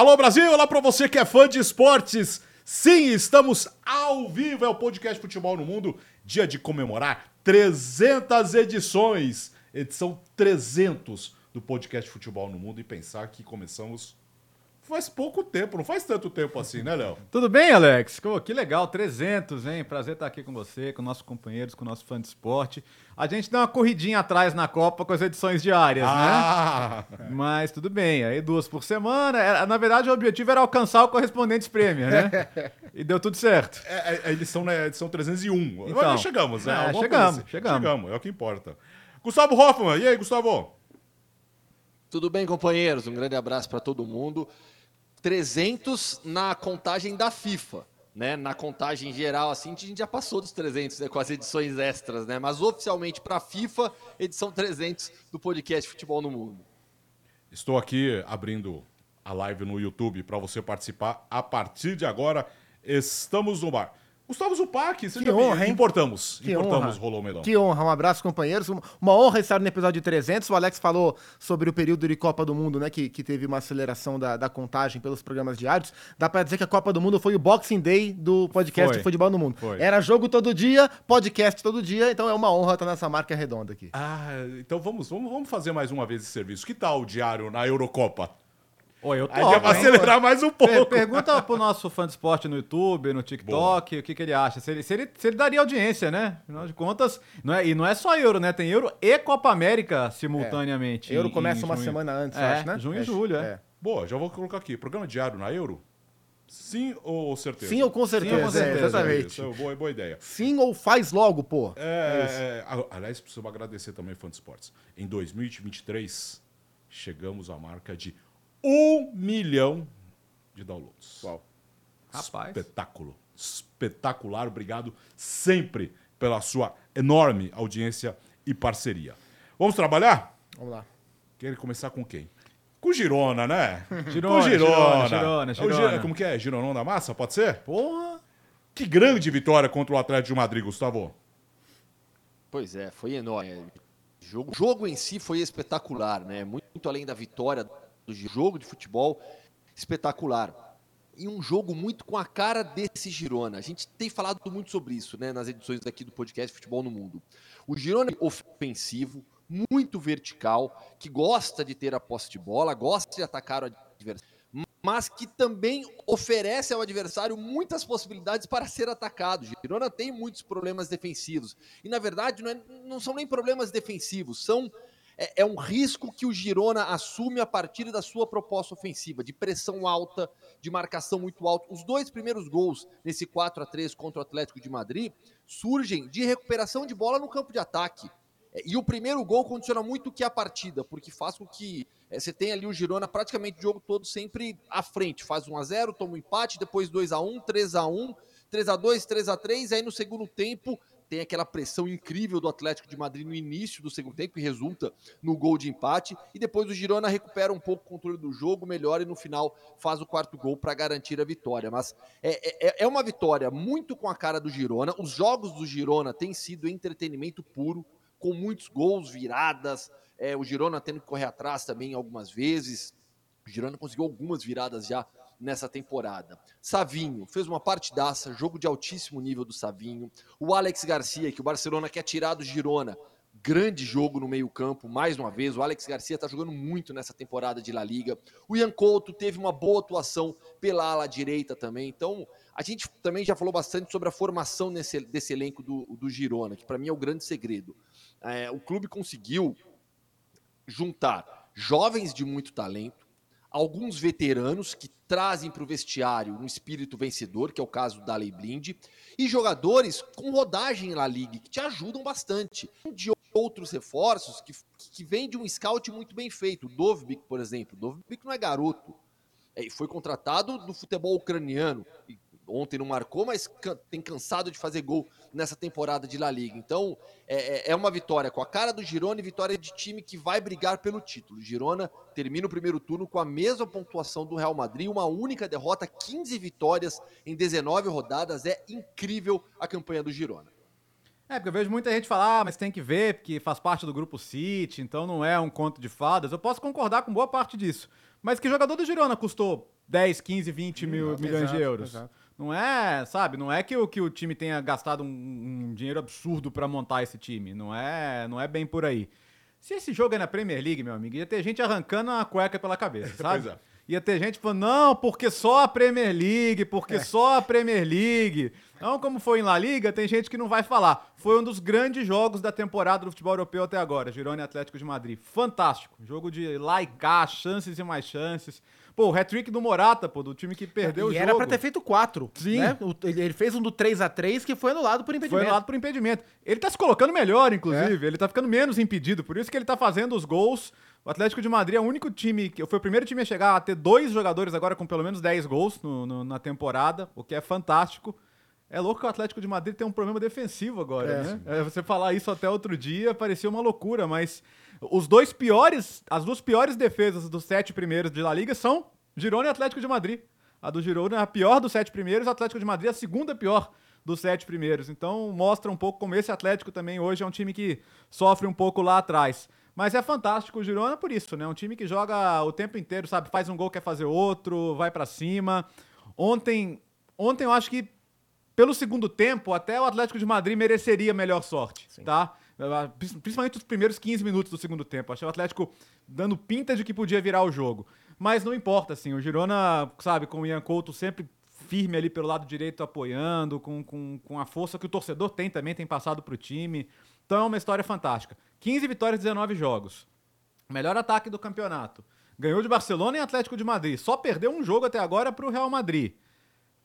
Alô Brasil, olá pra você que é fã de esportes. Sim, estamos ao vivo, é o podcast Futebol no Mundo, dia de comemorar 300 edições, edição 300 do podcast Futebol no Mundo e pensar que começamos faz pouco tempo, não faz tanto tempo assim, né, Léo? Tudo bem, Alex? Pô, que legal, 300, hein? Prazer estar aqui com você, com nossos companheiros, com o nosso fã de esporte. A gente deu uma corridinha atrás na Copa com as edições diárias, ah. né? Mas tudo bem, aí duas por semana. Na verdade, o objetivo era alcançar o Correspondentes Premier, né? e deu tudo certo. É, é a edição, né, a edição 301. Então, Mas chegamos, né? É, chegamos, assim. chegamos. Chegamos, é o que importa. Gustavo Hoffman, e aí, Gustavo? Tudo bem, companheiros? Um grande abraço para todo mundo. 300 na contagem da FIFA. Né, na contagem geral, assim, a gente já passou dos 300 né, com as edições extras, né? Mas oficialmente para a FIFA, edição 300 do podcast Futebol no Mundo. Estou aqui abrindo a live no YouTube para você participar a partir de agora. Estamos no bar. Gustavo Zupac, seja que honra, hein? Importamos. Que importamos, honra. Rolou Medão. Que honra. Um abraço, companheiros. Uma honra estar no episódio 300. O Alex falou sobre o período de Copa do Mundo, né? Que, que teve uma aceleração da, da contagem pelos programas diários. Dá pra dizer que a Copa do Mundo foi o Boxing Day do podcast Foi. Futebol no Mundo. Foi. Era jogo todo dia, podcast todo dia. Então é uma honra estar nessa marca redonda aqui. Ah, então vamos, vamos, vamos fazer mais uma vez esse serviço. Que tal o diário na Eurocopa? Oi, eu Aí dá pra acelerar mais um pouco. Per- Pergunta pro nosso fã de esporte no YouTube, no TikTok, o que, que ele acha. Se ele, se, ele, se ele daria audiência, né? Afinal de contas, não é, e não é só Euro, né? Tem Euro e Copa América simultaneamente. Euro em- começa em uma junho. semana antes, é, acho, né? Junho É, e julho, é. Boa, já vou colocar aqui. Programa diário na Euro? Sim ou certeza? Sim ou com certeza? Sim ou com certeza, é, exatamente. Isso, é boa, boa ideia. Sim ou faz logo, pô. É, é, a- aliás, precisamos agradecer também fã de esportes. Em 2023, chegamos à marca de um milhão de downloads. Uau. Rapaz. Espetáculo. Espetacular. Obrigado sempre pela sua enorme audiência e parceria. Vamos trabalhar? Vamos lá. Quer começar com quem? Com o Girona, né? Girona, com o Girona, Girona, É o Gi- Girona. Como que é? Gironão da massa, pode ser? Porra! Que grande vitória contra o Atlético de Madrid, Gustavo. Pois é, foi enorme. O jogo, jogo em si foi espetacular, né? Muito, muito além da vitória do jogo de futebol, espetacular. E um jogo muito com a cara desse Girona. A gente tem falado muito sobre isso, né, nas edições aqui do podcast Futebol no Mundo. O Girona é ofensivo, muito vertical, que gosta de ter a posse de bola, gosta de atacar o adversário, mas que também oferece ao adversário muitas possibilidades para ser atacado. O Girona tem muitos problemas defensivos. E, na verdade, não, é- não são nem problemas defensivos, são é, é um risco que o Girona assume a partir da sua proposta ofensiva, de pressão alta, de marcação muito alta. Os dois primeiros gols nesse 4 a 3 contra o Atlético de Madrid surgem de recuperação de bola no campo de ataque. É, E o primeiro gol condiciona muito o que é a partida, porque faz com que é, você tenha ali o Girona praticamente o jogo todo sempre à frente. Faz 1 a 0 toma um empate, depois 2 a 1 3 a 1 3 a 2 3 a 3 aí no segundo tempo tem aquela pressão incrível do Atlético de Madrid no início do segundo tempo, que resulta no gol de empate, e depois o Girona recupera um pouco o controle do jogo, melhora e no final faz o quarto gol para garantir a vitória. Mas é, é, é uma vitória muito com a cara do Girona. Os jogos do Girona têm sido entretenimento puro, com muitos gols, viradas, é, o Girona tendo que correr atrás também algumas vezes. O Girona conseguiu algumas viradas já nessa temporada. Savinho fez uma partidaça, jogo de altíssimo nível do Savinho. O Alex Garcia, que o Barcelona quer tirar do Girona, grande jogo no meio-campo, mais uma vez. O Alex Garcia está jogando muito nessa temporada de La Liga. O Ian Couto teve uma boa atuação pela ala direita também. Então, a gente também já falou bastante sobre a formação nesse, desse elenco do, do Girona, que para mim é o grande segredo. É, o clube conseguiu juntar jovens de muito talento, alguns veteranos que trazem para o vestiário um espírito vencedor, que é o caso da Lei Blind, e jogadores com rodagem na liga, que te ajudam bastante. De outros reforços que, que vêm de um scout muito bem feito. O Dovbik, por exemplo. O Dovbik não é garoto. É, foi contratado do futebol ucraniano. E ontem não marcou, mas can- tem cansado de fazer gol nessa temporada de La Liga. Então, é, é- é uma vitória com a cara do Girona e vitória de time que vai brigar pelo título. O Girona termina o primeiro turno com a mesma pontuação do Real Madrid, uma única derrota, 15 vitórias em 19 rodadas. É incrível a campanha do Girona. É, porque eu vejo muita gente falar, ah, mas tem que ver, porque faz parte do grupo City, então não é um conto de fadas. Eu posso concordar com boa parte disso. Mas que jogador do Girona custou 10, 15, 20 mil, Exato, milhões de exato, euros. exato. Não é, sabe, não é que o, que o time tenha gastado um, um dinheiro absurdo pra montar esse time. Não é, não é bem por aí. Se esse jogo é na Premier League, meu amigo, ia ter gente arrancando a cueca pela cabeça, sabe? Pois é. Ia ter gente falando, não, porque só a Premier League, porque É. só a Premier League. Não, como foi em La Liga, tem gente que não vai falar. Foi um dos grandes jogos da temporada do futebol europeu até agora, Girona e Atlético de Madrid. Fantástico. Jogo de lá e cá, chances e mais chances. Pô, o hat-trick do Morata, pô, do time que perdeu o e jogo. era pra ter feito quatro. Sim. né? O- ele, fez um do 3x3 que foi anulado por Foi impedimento. anulado por impedimento. Ele tá se colocando melhor, inclusive. Ele tá ficando menos impedido. Por isso que ele tá fazendo os gols. O Atlético de Madrid é o único time, que foi o primeiro time a chegar a ter dois jogadores agora com pelo menos 10 gols no- no- na temporada, o que é fantástico. É louco que o Atlético de Madrid tem um problema defensivo agora, É, né? É, você falar isso até outro dia parecia uma loucura, mas os dois piores, as duas piores defesas dos sete primeiros de La Liga são Girona e Atlético de Madrid. A do Girona é a pior dos sete primeiros, o Atlético de Madrid é a segunda pior dos sete primeiros. Então mostra um pouco como esse Atlético também hoje é um time que sofre um pouco lá atrás. Mas é fantástico o Girona por isso, né? Um time que joga o tempo inteiro, sabe? Faz um gol, quer fazer outro, vai pra cima. Ontem, ontem eu acho que pelo segundo tempo, até o Atlético de Madrid mereceria melhor sorte, tá? Principalmente os primeiros 15 minutos do segundo tempo. Achei o Atlético dando pinta de que podia virar o jogo. Mas não importa, assim. O Girona, sabe, com o Ian Couto sempre firme ali pelo lado direito apoiando, com, com, com a força que o torcedor tem também, tem passado pro time. Então é uma história fantástica. 15 vitórias, 19 jogos. Melhor ataque do campeonato. Ganhou de Barcelona e Atlético de Madrid. Só perdeu um jogo até agora pro Real Madrid.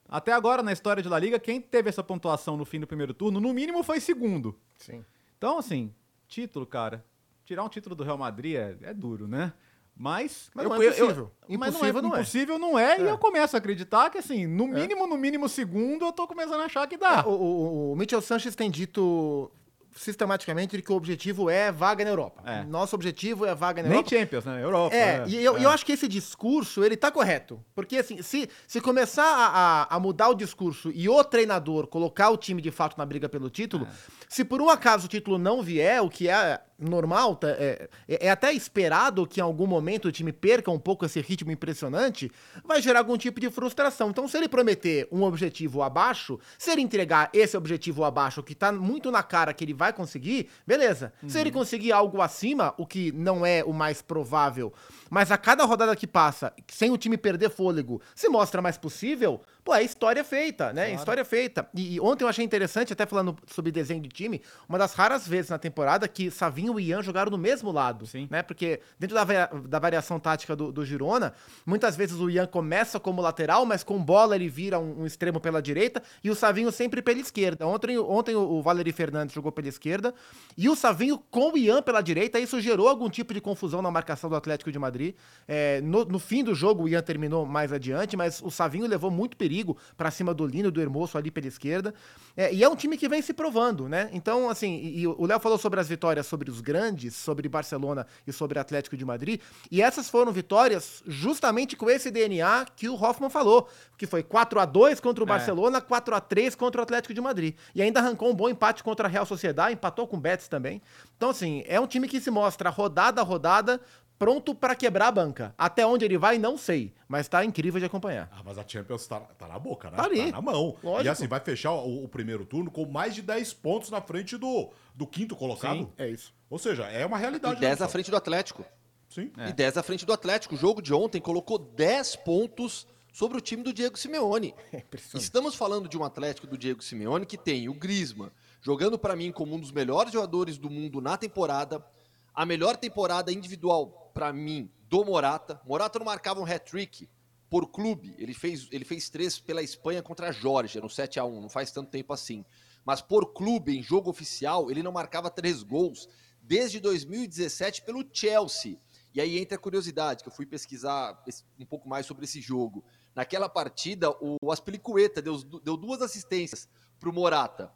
Até agora, na história de La Liga, quem teve essa pontuação no fim do primeiro turno, no mínimo foi segundo. Sim. Então, assim, título, cara. Tirar um título do Real Madrid é, é duro, né? Mas. Mas não é impossível. mas Impossível não é, não é. impossível não é. E É. eu começo a acreditar que, assim, no mínimo, no mínimo segundo, eu tô começando a achar que dá. O, o, o Mitchell Sanches tem dito sistematicamente que o objetivo é vaga na Europa. É. Nosso objetivo é vaga na Nem Europa. Champions, né? Europa. É, né? e eu, É. eu acho que esse discurso, ele tá correto. Porque, assim, se, se começar a, a- a mudar o discurso e o treinador colocar o time de fato na briga pelo título, se por um acaso o título não vier, o que é normal, tá, é, é é até esperado que em algum momento o time perca um pouco esse ritmo impressionante, vai gerar algum tipo de frustração. Então, se ele prometer um objetivo abaixo, se ele entregar esse objetivo abaixo, que tá muito na cara que ele vai conseguir, beleza. Se ele conseguir algo acima, o que não é o mais provável, mas a cada rodada que passa, sem o time perder fôlego, se mostra mais possível, pô, é história feita, né? História feita. E, e ontem eu achei interessante, até falando sobre desenho de time, uma das raras vezes na temporada que Savinho e Ian jogaram no mesmo lado, Sim. né? Porque dentro da, da variação tática do, do Girona, muitas vezes o Ian começa como lateral, mas com bola ele vira um, um extremo pela direita e o Savinho sempre pela esquerda. Ontem, ontem o, o Valeri Fernandes jogou pela esquerda e o Savinho com o Ian pela direita, isso gerou algum tipo de confusão na marcação do Atlético de Madrid. É, no, no fim do jogo, o Ian terminou mais adiante, mas o Savinho levou muito perigo pra cima do Lino do Hermoso ali pela esquerda. É, e é um time que vem se provando, né? Então, assim, e, e o Léo falou sobre as vitórias sobre os grandes, sobre Barcelona e sobre Atlético de Madrid, e essas foram vitórias justamente com esse DNA que o Hoffman falou, que foi 4 a 2 contra o É. Barcelona, 4 a 3 contra o Atlético de Madrid. E ainda arrancou um bom empate contra a Real Sociedade, empatou com o Betis também. Então, assim, é um time que se mostra rodada a rodada pronto pra quebrar a banca. Até onde ele vai, não sei, mas tá incrível de acompanhar. Ah, mas a Champions tá, tá na boca, né? Tá ali. na mão. E Lógico. assim, vai fechar o, o primeiro turno com mais de 10 pontos na frente do, do quinto colocado. Sim, é isso. Ou seja, é uma realidade. E 10 né, à frente do Atlético. Sim. É. E 10 à frente do Atlético. O jogo de ontem colocou 10 pontos sobre o time do Diego Simeone. É. Estamos falando de um Atlético do Diego Simeone que tem o Griezmann jogando para mim como um dos melhores jogadores do mundo na temporada, a melhor temporada individual para mim do Morata. Morata não marcava um hat-trick por clube, ele fez, ele fez três pela Espanha contra a Geórgia no 7 a 1 não faz tanto tempo assim. Mas por clube, em jogo oficial, ele não marcava três gols desde 2017 pelo Chelsea. E aí entra a curiosidade, que eu fui pesquisar um pouco mais sobre esse jogo. Naquela partida, o Aspilicueta deu, deu duas assistências para o Morata.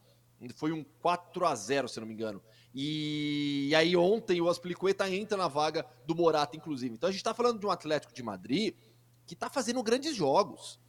Foi um 4 a 0 se não me engano. E, aí ontem o Aspilicueta entra na vaga do Morata, inclusive. Então a gente está falando de um Atlético de Madrid que está fazendo grandes jogos.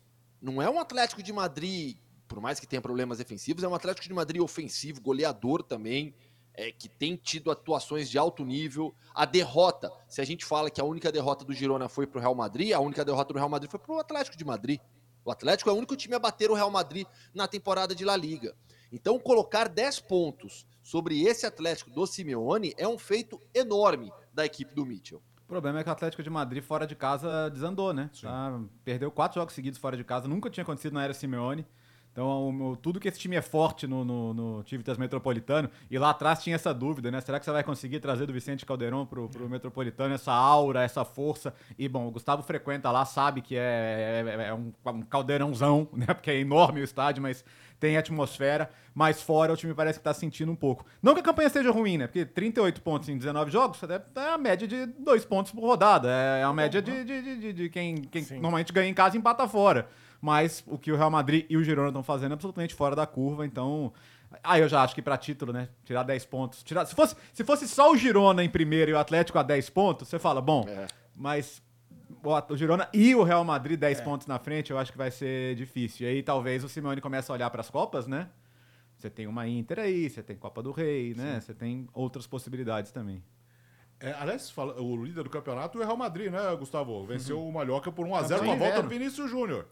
Não é um Atlético de Madrid, por mais que tenha problemas defensivos, é um Atlético de Madrid ofensivo, goleador também. é, que tem tido atuações de alto nível. A derrota, se a gente fala que a única derrota do Girona foi para o Real Madrid, a única derrota do Real Madrid foi para o Atlético de Madrid. O Atlético é o único time a bater o Real Madrid na temporada de La Liga. Então, colocar 10 pontos sobre esse Atlético do Simeone é um feito enorme da equipe do Mitchell. O problema é que o Atlético de Madrid fora de casa desandou, né? Tá, perdeu quatro jogos seguidos fora de casa, nunca tinha acontecido na era Simeone. Então, o, tudo que esse time é forte no, no, no Tivitas Metropolitano, e lá atrás tinha essa dúvida, né? Será que você vai conseguir trazer do Vicente Caldeirão pro, pro Metropolitano essa aura, essa força? E, bom, o Gustavo frequenta lá, sabe que é, é, é um, um caldeirãozão, né? Porque é enorme o estádio, mas tem atmosfera, mas fora o time parece que tá sentindo um pouco. Não que a campanha seja ruim, né? Porque 38 pontos em 19 jogos é a média de 2 pontos por rodada. É a média de, de, de, de quem, quem normalmente ganha em casa e empata fora. Mas o que o Real Madrid e o Girona estão fazendo é absolutamente fora da curva, então. Aí eu já acho que para título, né? Tirar 10 pontos. Tirar, se, fosse, se fosse só o Girona em primeiro e o Atlético a 10 pontos, você fala, bom, é. mas o Girona e o Real Madrid 10 é. pontos na frente, eu acho que vai ser difícil. E aí talvez o Simeone comece a olhar para as Copas, né? Você tem uma Inter aí, você tem Copa do Rei, né? Sim. Você tem outras possibilidades também. É, aliás, fala, o líder do campeonato é o Real Madrid, né, Gustavo? Venceu uhum. o Mallorca por 1x0 com a volta do Vinícius Júnior.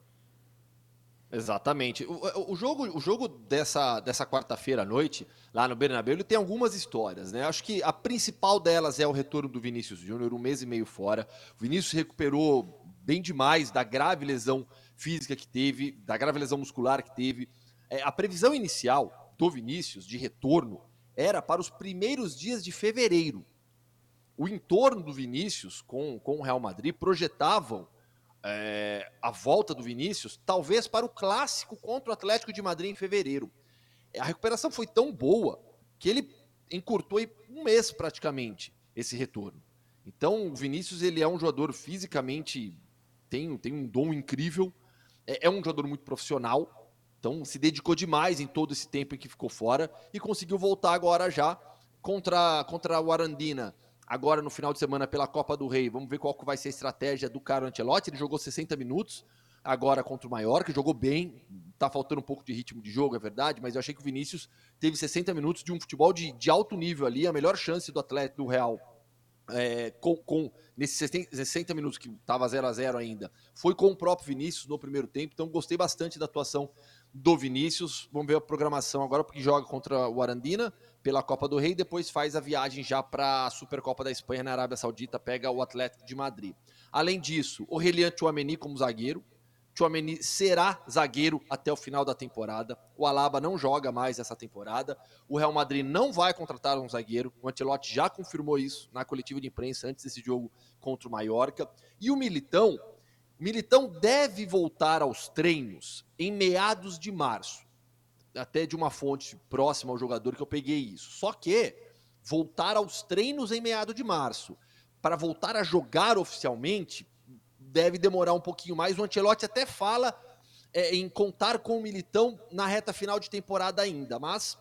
Exatamente. O, o, jogo, o jogo dessa, dessa quarta-feira à noite, lá no Bernabéu, ele tem algumas histórias, né? Acho que a principal delas é o retorno do Vinícius Júnior, um mês e meio fora. O Vinícius recuperou bem demais da grave lesão física que teve, da grave lesão muscular que teve. É, a previsão inicial do Vinícius de retorno era para os primeiros dias de fevereiro. O entorno do Vinícius com, com o Real Madrid projetavam é, a volta do Vinícius, talvez para o clássico contra o Atlético de Madrid em fevereiro. A recuperação foi tão boa que ele encurtou um mês praticamente esse retorno. Então, o Vinícius ele é um jogador fisicamente tem, tem um dom incrível, é, é um jogador muito profissional, então se dedicou demais em todo esse tempo em que ficou fora e conseguiu voltar agora já contra contra o Arandina agora no final de semana pela Copa do Rei. Vamos ver qual vai ser a estratégia do Carlo Ancelotti. Ele jogou 60 minutos agora contra o Mallorca, jogou bem. Tá faltando um pouco de ritmo de jogo, é verdade, mas eu achei que o Vinícius teve 60 minutos de um futebol de, de alto nível ali, a melhor chance do atleta do Real. É, com, com nesses 60 minutos que estava 0 a 0 ainda, foi com o próprio Vinícius no primeiro tempo, então gostei bastante da atuação do Vinícius. Vamos ver a programação agora, porque joga contra o Arandina, pela Copa do Rei, depois faz a viagem já para a Supercopa da Espanha na Arábia Saudita, pega o Atlético de Madrid. Além disso, o Relian Chouameni como zagueiro. Chouameni será zagueiro até o final da temporada. O Alaba não joga mais essa temporada. O Real Madrid não vai contratar um zagueiro. O Ancelotti já confirmou isso na coletiva de imprensa antes desse jogo contra o Mallorca. E o Militão, Militão deve voltar aos treinos em meados de março até de uma fonte próxima ao jogador que eu peguei isso. Só que voltar aos treinos em meado de março para voltar a jogar oficialmente deve demorar um pouquinho mais. O Ancelotti até fala é, em contar com o Militão na reta final de temporada ainda, mas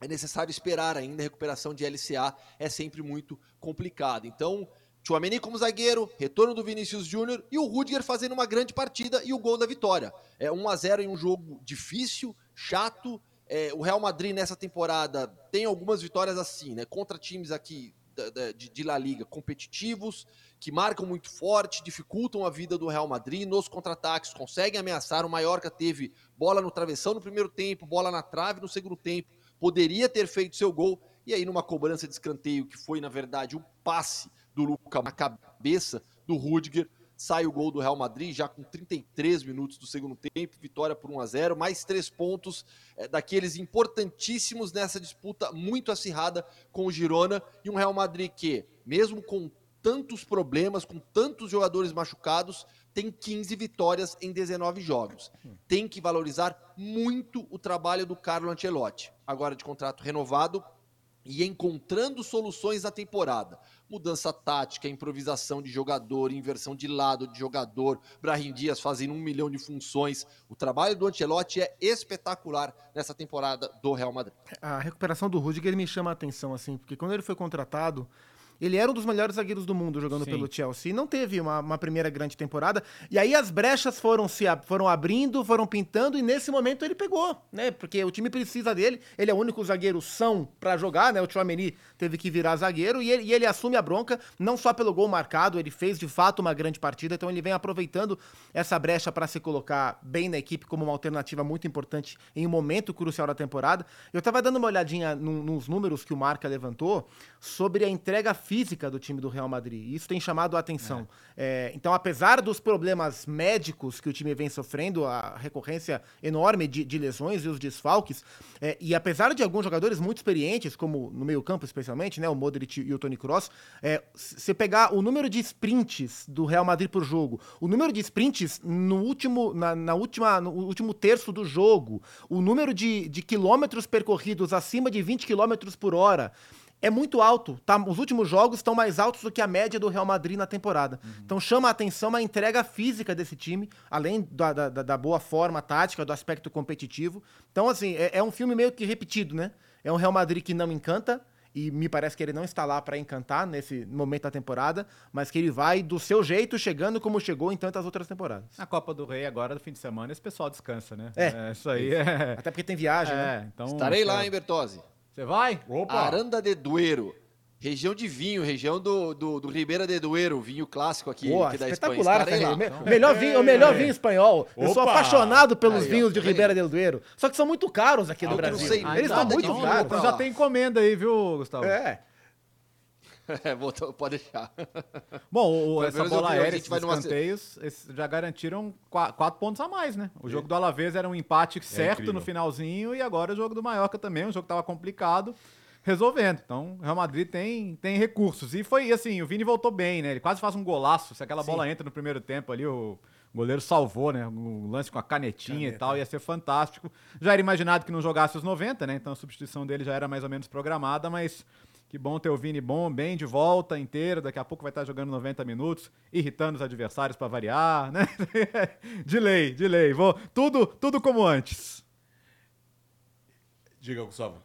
é necessário esperar ainda. A recuperação de LCA é sempre muito complicada. Então, Chouameni como zagueiro, retorno do Vinícius Júnior e o Rudiger fazendo uma grande partida e o gol da vitória. É 1 a 0 em um jogo difícil, chato. É, o Real Madrid nessa temporada tem algumas vitórias assim, né? Contra times aqui de, de La Liga competitivos, que marcam muito forte, dificultam a vida do Real Madrid. Nos contra-ataques conseguem ameaçar. O Mallorca teve bola no travessão no primeiro tempo, bola na trave no segundo tempo. Poderia ter feito seu gol. E aí, numa cobrança de escanteio, que foi, na verdade, um passe do Luca na cabeça do Rudiger, sai o gol do Real Madrid, já com 33 minutos do segundo tempo, vitória por 1 a 0 mais três pontos é, daqueles importantíssimos nessa disputa muito acirrada com o Girona, e um Real Madrid que, mesmo com tantos problemas, com tantos jogadores machucados, tem 15 vitórias em 19 jogos. Tem que valorizar muito o trabalho do Carlo Ancelotti. Agora de contrato renovado, e encontrando soluções na temporada. Mudança tática, improvisação de jogador, inversão de lado de jogador, Brahim Dias fazendo um milhão de funções. O trabalho do Ancelotti é espetacular nessa temporada do Real Madrid. A recuperação do Rudiger me chama a atenção, assim, porque quando ele foi contratado, Ele era um dos melhores zagueiros do mundo jogando Sim. pelo Chelsea. E não teve uma, uma primeira grande temporada. E aí as brechas foram se foram abrindo, foram pintando, e nesse momento ele pegou, né? Porque o time precisa dele. Ele é o único zagueiro são pra jogar, né? O Chouameni teve que virar zagueiro e ele, e ele assume a bronca, não só pelo gol marcado, ele fez de fato uma grande partida, então ele vem aproveitando essa brecha para se colocar bem na equipe como uma alternativa muito importante em um momento crucial da temporada. Eu tava dando uma olhadinha num- nos números que o Marca levantou sobre a entrega física do time do Real Madrid. E Isso tem chamado a atenção. É, então, apesar dos problemas médicos que o time vem sofrendo, a recorrência enorme de, de lesões e os desfalques, é, e apesar de alguns jogadores muito experientes, como no meio-campo especialmente, né, o Modric e o Toni Kroos, é, se pegar o número de sprints do Real Madrid por jogo, o número de sprints no último, na, na última, no último terço do jogo, o número de, de quilômetros percorridos acima de 20 quilômetros por hora, é muito alto. Tá? Os últimos jogos estão mais altos do que a média do Real Madrid na temporada. Então chama a atenção a entrega física desse time, além da, da, da boa forma tática, do aspecto competitivo. Então, assim, é, é um filme meio que repetido, né? É um Real Madrid que não encanta. E me parece que ele não está lá para encantar nesse momento da temporada, mas que ele vai do seu jeito, chegando como chegou em tantas outras temporadas. Na Copa do Rei, agora, no fim de semana, esse pessoal descansa, né? É. isso aí é. Até porque tem viagem, né? É, então. Estarei lá, hein, Bertozzi? Você vai? Opa! Aranda de Duero. Região de vinho, região do, do, do Ribeira de Duero, vinho clássico aqui, Pô, aqui da Espanha. espetacular, cara. lá. Me- melhor vinho, o melhor vinho espanhol. Eu sou Opa! apaixonado pelos Aí, ó, vinhos de? Ribeira del Duero. Só que são muito caros aqui no eu que não Brasil. sei Eles de muito caros. já tem encomenda aí, viu, Gustavo? É. É, vou- pode deixar. Bom, o- essa bola aérea, esses numa- escanteios, esses já garantiram qua- quatro pontos a mais, né? O jogo do Alavés era um empate certo incrível. no finalzinho e agora o jogo do Mallorca também, um jogo que tava complicado, resolvendo. Então, o Real Madrid tem, tem recursos. E foi assim, o Vini voltou bem, né? Ele quase faz um golaço. Se aquela bola entra no primeiro tempo ali, o goleiro salvou, né? O lance com a canetinha e tal, ia ser fantástico. Já era imaginado que não jogasse os 90, né? Então a substituição dele já era mais ou menos programada, mas que bom ter o Vini bom, bem de volta inteiro. Daqui a pouco vai estar jogando 90 minutos, irritando os adversários para variar, né? de lei, de lei. Vou, tudo, tudo como antes. Diga, Gustavo.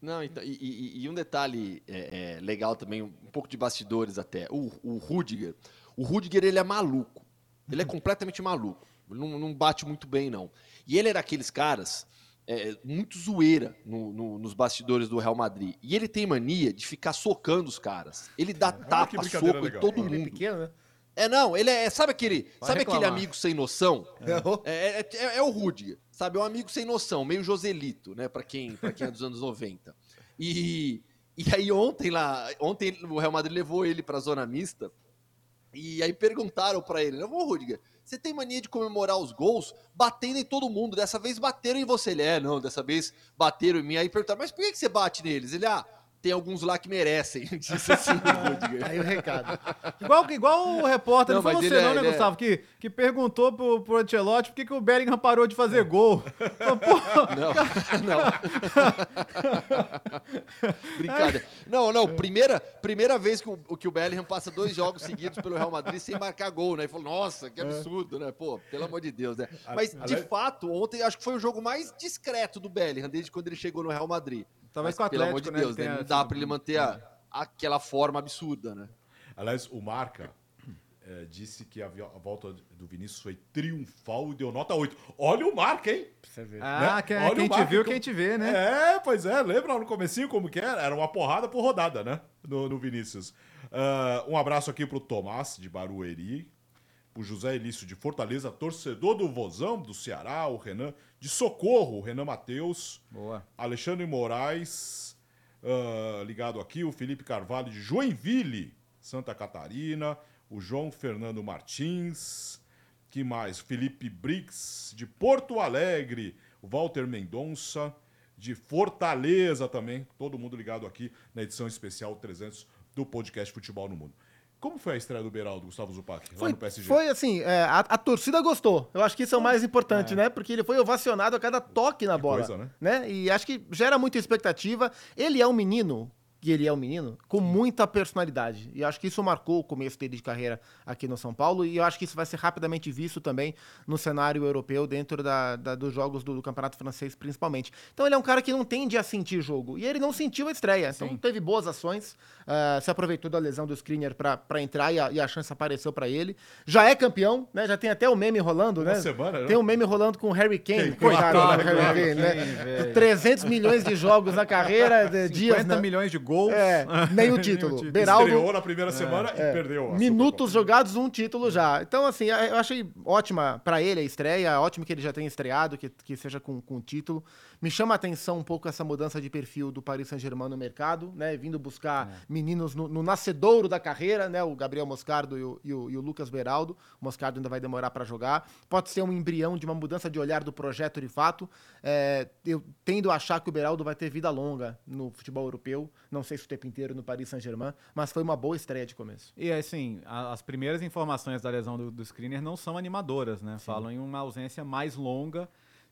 Não, então, e, e- e um detalhe é, é, legal também, um pouco de bastidores até. O, o Rudiger. O Rudiger, ele é maluco. Ele é completamente maluco. Ele não, não bate muito bem, não. E ele era aqueles caras é, muito zoeira no- no- nos bastidores do Real Madrid. E ele tem mania de ficar socando os caras. Ele dá que tapa, soco em legal. todo Ele é mundo. pequeno, né? É, não, ele é. Sabe aquele, sabe aquele amigo sem noção? É, é, é- é o Rudiger, sabe? É um amigo sem noção, meio Joselito, né? Pra quem, pra quem é dos anos 90. E, e aí ontem lá, ontem o Real Madrid levou ele pra zona mista. E aí perguntaram pra ele, ô Rudiger, você tem mania de comemorar os gols batendo em todo mundo? Dessa vez bateram em você. Ele, é, não, dessa vez bateram em mim. Aí perguntaram, mas por que você bate neles? Ele, ah, tem alguns lá que merecem. Disse assim, Rudiger. Aí o recado. Igual, igual o repórter, não, Não, foi você ele é- não, né, é- Gustavo? Que, que perguntou pro, pro Ancelotti por que, que o Bellingham parou de fazer gol. Não, não. Brincadeira. Não, não. Primeira, primeira vez que o, que o Bellingham passa dois jogos seguidos pelo Real Madrid sem marcar gol, né? E falou, nossa, que absurdo, né? Pô, pelo amor de Deus, né? Mas, de fato, ontem acho que foi o jogo mais discreto do Bellingham, desde quando ele chegou no Real Madrid. Talvez Mas, com o Pelo amor Atlético, de né, Deus, né? Não dá pra ele manter a- aquela forma absurda, né? Aliás, o Marca eh, disse que a, volta do Vinícius foi triunfal e deu nota 8. Olha o Marca, hein? Pra você ver. Ah, Né? quem, Olha quem o te Marco viu, como- quem te vê, né? É, pois é. Lembra lá no comecinho como que era? Era uma porrada por rodada, né? No, no Vinícius. Ah, um abraço aqui pro Tomás, de Barueri. Pro José Elício, de Fortaleza. Torcedor do Vozão, do Ceará. O Renan, de Socorro, o Renan Matheus. Alexandre Moraes, ah, ligado aqui, o Felipe Carvalho de Joinville, Santa Catarina, o João Fernando Martins, que mais? Felipe Brix, de Porto Alegre, o Walter Mendonça, de Fortaleza também, todo mundo ligado aqui na edição especial 300 do podcast Futebol no Mundo. Como foi a estreia do Beraldo, Gustavo Zupac, lá Foi, no PSG? foi assim, é, a, a torcida gostou. Eu acho que isso é o mais importante, né? Porque ele foi ovacionado a cada toque na bola. coisa, né? né? E acho que gera muita expectativa. Ele é um menino que ele é um menino, com muita personalidade. E acho que isso marcou o começo dele de carreira aqui no São Paulo, e eu acho que isso vai ser rapidamente visto também no cenário europeu, dentro da, da dos jogos do, do, Campeonato Francês, principalmente. Então ele é um cara que não tende a sentir jogo, e ele não sentiu a estreia, então Sim. então teve boas ações, uh, se aproveitou da lesão do Skriniar para entrar, e a, e a, chance apareceu para ele. Já é campeão, né? Já tem até o meme rolando, Uma né? Semana, tem um meme rolando com o Harry Kane, coitado do Harry Kane, né? 300 milhões de jogos na carreira, de dias, 50 né? milhões de gols. É, nem o título. título. Beraldo, Estreou na primeira semana é, e perdeu. Minutos jogados, um título já. Então, assim, eu achei ótima para ele a estreia, ótimo que ele já tenha estreado, que, que seja com, com título. Me chama a atenção um pouco essa mudança de perfil do Paris Saint-Germain no mercado, né? Vindo buscar é. meninos no, no, nascedouro da carreira, né? O Gabriel Moscardo e o, e o, e o Lucas Beraldo. O Moscardo ainda vai demorar para jogar. Pode ser um embrião de uma mudança de olhar do projeto de fato. É, eu tendo a achar que o Beraldo vai ter vida longa no futebol europeu. Não sei se o tempo inteiro no Paris Saint-Germain, mas foi uma boa estreia de começo. E assim, a, as primeiras informações da lesão do, do Screener não são animadoras, né? Sim. Falam em uma ausência mais longa,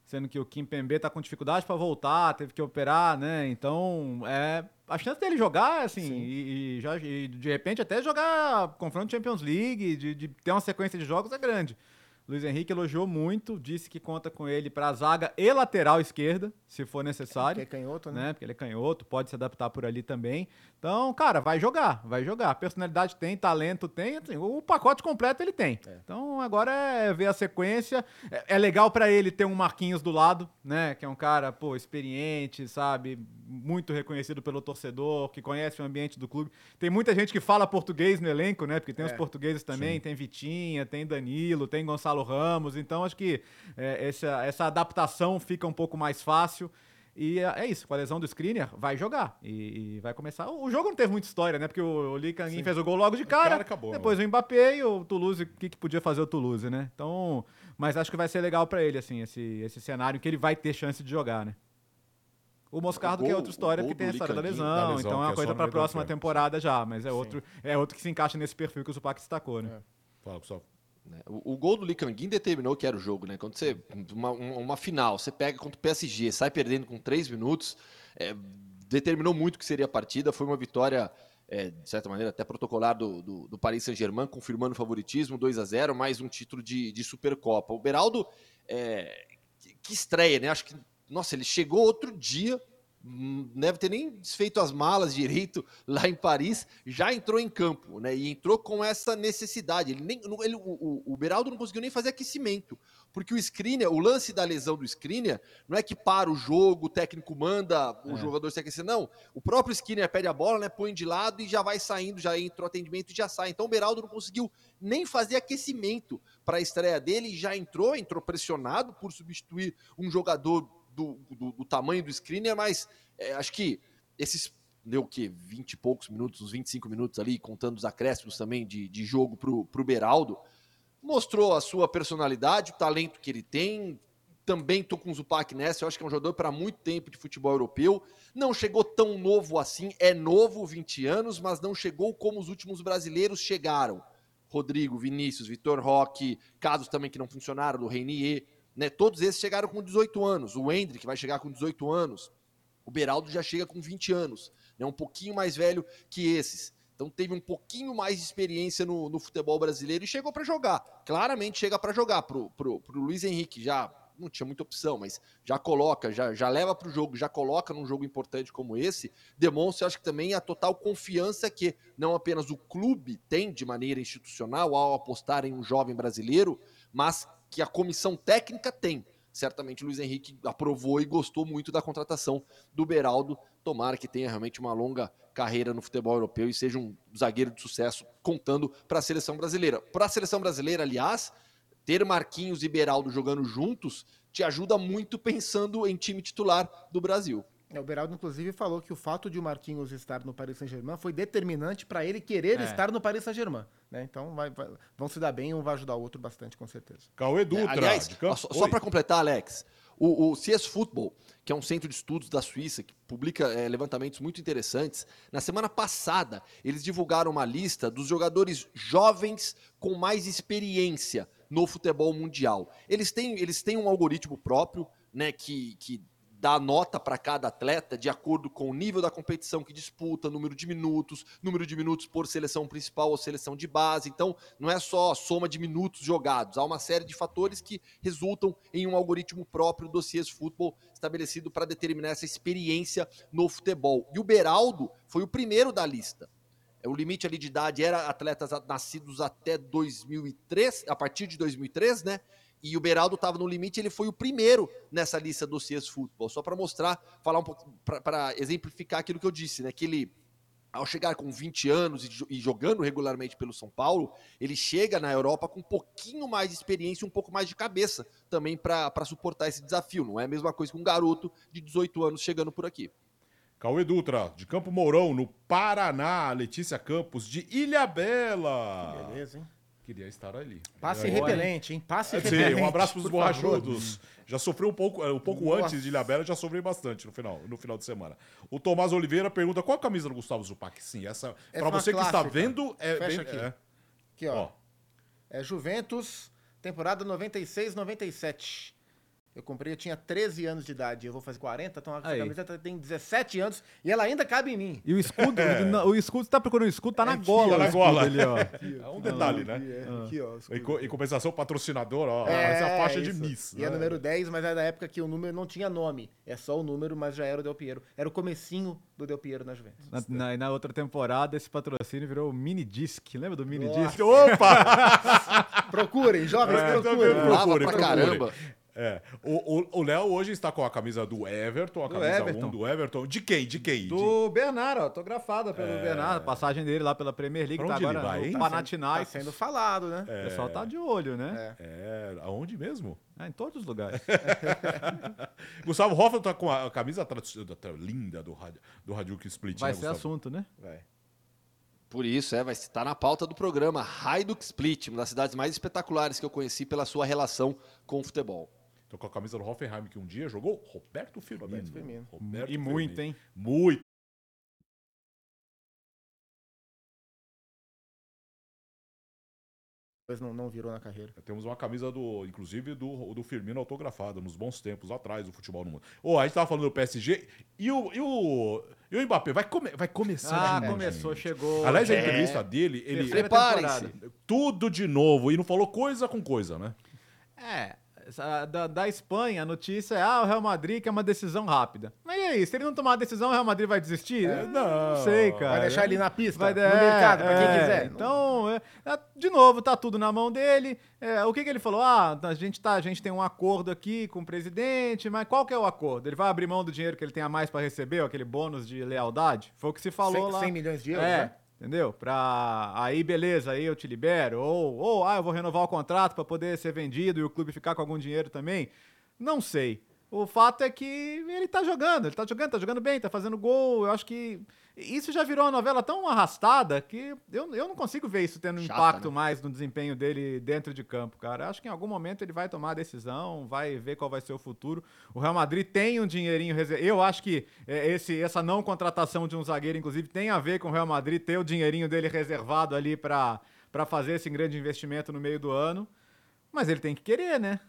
sendo que o Kim Pembe está com dificuldade para voltar, teve que operar, né? Então, é, a chance dele jogar, assim, e, e, já, e de repente até jogar confronto Champions League, de, de ter uma sequência de jogos é grande. Luiz Henrique elogiou muito, disse que conta com ele para zaga e lateral esquerda, se for necessário. Porque é canhoto, né? né? Porque ele é canhoto, pode se adaptar por ali também. Então, cara, vai jogar, vai jogar. Personalidade tem, talento tem, assim, o pacote completo ele tem. É. Então, agora é ver a sequência. É, é legal para ele ter um Marquinhos do lado, né? Que é um cara, pô, experiente, sabe? Muito reconhecido pelo torcedor, que conhece o ambiente do clube. Tem muita gente que fala português no elenco, né? Porque tem é. os portugueses também, Sim. tem Vitinha, tem Danilo, tem Gonçalo Ramos. Então acho que é, essa, essa adaptação fica um pouco mais fácil. E é, é isso, com a lesão do Skriniar, vai jogar. E, e, vai começar. O jogo não teve muita história, né? Porque o, o Lee Kangin fez o gol logo de cara. cara acabou, depois né? o Mbappé e o Toulouse, o que, que podia fazer o Toulouse, né? Então. Mas acho que vai ser legal para ele, assim, esse, esse cenário que ele vai ter chance de jogar, né? O Moscardo, que é outra história, porque tem a história da lesão, lesão, então é uma é coisa para a próxima temporada já, mas é outro, é outro que se encaixa nesse perfil que o Zupac destacou, né? É. Fala, pessoal. Né? O, o, gol do Licanguin determinou que era o jogo, né? Quando você. Uma, uma final, você pega contra o PSG, sai perdendo com três minutos, é, determinou muito que seria a partida. Foi uma vitória, é, de certa maneira, até protocolar do, do, do Paris Saint-Germain, confirmando o favoritismo, 2 a 0 mais um título de, de Supercopa. O Beraldo, é, que, que estreia, né? Acho que. Nossa, ele chegou outro dia deve ter nem desfeito as malas direito lá em Paris, já entrou em campo, né? E entrou com essa necessidade. Ele nem, ele, o, o, Beraldo não conseguiu nem fazer aquecimento, porque o Skriniar, o lance da lesão do Skriniar, não é que para o jogo, o técnico manda o é. jogador se aquecer, não. O próprio Skriniar pede a bola, né? Põe de lado e já vai saindo, já entrou atendimento e já sai. Então o Beraldo não conseguiu nem fazer aquecimento para a estreia dele, já entrou, entrou pressionado por substituir um jogador do, do, do tamanho do screener, mas é, acho que esses deu o quê? 20 e poucos minutos, uns 25 minutos ali, contando os acréscimos também de, de jogo pro, pro Beraldo. Mostrou a sua personalidade, o talento que ele tem. Também tô com o Zupac nessa, eu acho que é um jogador para muito tempo de futebol europeu. Não chegou tão novo assim, é novo, 20 anos, mas não chegou como os últimos brasileiros chegaram. Rodrigo, Vinícius, Vitor Roque, casos também que não funcionaram, do Reinier. Né? Todos esses chegaram com 18 anos. O Hendrick vai chegar com 18 anos. O Beraldo já chega com 20 anos. Né? Um pouquinho mais velho que esses. Então teve um pouquinho mais de experiência no, no futebol brasileiro e chegou para jogar. Claramente chega para jogar. Pro, pro, pro Luiz Henrique já não tinha muita opção, mas já coloca, já, já leva para o jogo, já coloca num jogo importante como esse, demonstra, acho que também, a total confiança que não apenas o clube tem de maneira institucional ao apostar em um jovem brasileiro, mas que a comissão técnica tem. Certamente o Luiz Henrique aprovou e gostou muito da contratação do Beraldo. Tomara que tenha realmente uma longa carreira no futebol europeu e seja um zagueiro de sucesso, contando para a seleção brasileira. Para a seleção brasileira, aliás, ter Marquinhos e Beraldo jogando juntos te ajuda muito pensando em time titular do Brasil. É, o Beraldo, inclusive, falou que o fato de o Marquinhos estar no Paris Saint-Germain foi determinante para ele querer é. estar no Paris Saint-Germain. Né? Então vai, vai, vão se dar bem, um vai ajudar o outro bastante, com certeza. Cauê Dutra. É, aliás, só, só para completar, Alex, o, o CS Football, que é um centro de estudos da Suíça, que publica é, levantamentos muito interessantes, na semana passada eles divulgaram uma lista dos jogadores jovens com mais experiência no futebol mundial. Eles têm, eles têm um algoritmo próprio, né, que, que dá nota para cada atleta de acordo com o nível da competição que disputa, número de minutos, número de minutos por seleção principal ou seleção de base. Então, não é só a soma de minutos jogados, há uma série de fatores que resultam em um algoritmo próprio do CS Futebol estabelecido para determinar essa experiência no futebol. E o Beraldo foi o primeiro da lista. O limite ali de idade era atletas nascidos até 2003, a partir de 2003, né? E o Beraldo estava no limite, ele foi o primeiro nessa lista do CS Futebol. Só para mostrar, falar um pouco, para exemplificar aquilo que eu disse, né? Que ele, ao chegar com 20 anos e, e, jogando regularmente pelo São Paulo, ele chega na Europa com um pouquinho mais de experiência, um pouco mais de cabeça também para suportar esse desafio. Não é a mesma coisa que um garoto de 18 anos chegando por aqui. Cauê Dutra, de Campo Mourão, no Paraná. Letícia Campos, de Ilha Bela. Beleza, hein? Queria estar ali. Passe é, repelente, hein? Passe é, repelente. Sim, um abraço para os borrachudos. Já sofreu um pouco, um pouco antes de Ilhabela, já sofri bastante no final, no final de semana. O Tomás Oliveira pergunta qual a camisa do Gustavo Zupac? Sim, essa. essa para você que está vendo, é. Fecha bem, aqui. É. Aqui, ó. ó. É Juventus, temporada 96-97. Eu comprei, eu tinha 13 anos de idade, eu vou fazer 40, então a Aí. camiseta tem 17 anos e ela ainda cabe em mim. E o escudo, é. o escudo, você tá procurando o escudo, tá na gola. Tá na gola. Ali, ó. É um detalhe, né? Aqui, ó, em, em, compensação, patrocinador, ó, é, essa faixa isso. de Miss. E é né? é número 10, mas é da época que o número não tinha nome. É só o número, mas já era o Del Piero. Era o comecinho do Del Piero na Juventus. Na, na, na outra temporada, esse patrocínio virou o Mini Disc. Lembra do Mini Nossa. Disc? Opa! procurem, jovens, é, procurem. Procurem, procurem. caramba. É. O Léo hoje está com a camisa do Everton, a camisa 1 do Everton. De quem? De quem? Do de... Bernardo, autografada pelo é... Bernardo. Passagem dele lá pela Premier League. Pra onde tá ele vai, hein? Panathinaikos. Tá sendo falado, né? É... O pessoal tá de olho, né? É. é. Aonde mesmo? É, em todos os lugares. Gustavo Hoffman tá com a camisa linda do, do Hadouken Split. Vai né, ser Gustavo? assunto, né? Vai. Por isso, é, vai estar na pauta do programa. Hajduk Split, uma das cidades mais espetaculares que eu conheci pela sua relação com o futebol. Tô com a camisa do Hoffenheim que um dia jogou Roberto Firmino. Roberto Firmino. Roberto e Firmino. muito, hein? Muito. Depois não, não virou na carreira. Temos uma camisa do, inclusive, do, do Firmino autografada, nos bons tempos atrás do futebol no mundo. Oh, a gente tava falando do PSG e o, e o, e o Mbappé vai, come, vai começar. Ah, começou, gente. chegou. Aliás, a é. entrevista dele, ele. Preparem-se. Tudo de novo. E não falou coisa com coisa, né? É, da, da Espanha, a notícia é: ah, o Real Madrid quer uma decisão rápida. Mas e aí, se ele não tomar a decisão, o Real Madrid vai desistir? É, não, não sei, cara. Vai deixar ele na pista, vai, no é, mercado, pra quem é, quiser. Então, é, é, de novo, tá tudo na mão dele. O que, que ele falou? Ah, a gente, tá, a gente tem um acordo aqui com o presidente, mas qual que é o acordo? Ele vai abrir mão do dinheiro que ele tem a mais para receber, aquele bônus de lealdade? Foi o que se falou 100, lá. 100 milhões de euros, é. né? Entendeu? Pra aí, beleza, aí eu te libero. Ou, ou ah, eu vou renovar o contrato para poder ser vendido e o clube ficar com algum dinheiro também. Não sei. O fato é que ele tá jogando, ele tá jogando, tá jogando bem, tá fazendo gol. Eu acho que isso já virou uma novela tão arrastada que eu, eu não consigo ver isso tendo um Chata, impacto né? mais no desempenho dele dentro de campo, cara. Acho que em algum momento ele vai tomar a decisão, vai ver qual vai ser o futuro. O Real Madrid tem um dinheirinho reservado. Eu acho que é, esse, essa não contratação de um zagueiro, inclusive, tem a ver com o Real Madrid ter o dinheirinho dele reservado ali para fazer esse grande investimento no meio do ano. Mas ele tem que querer, né?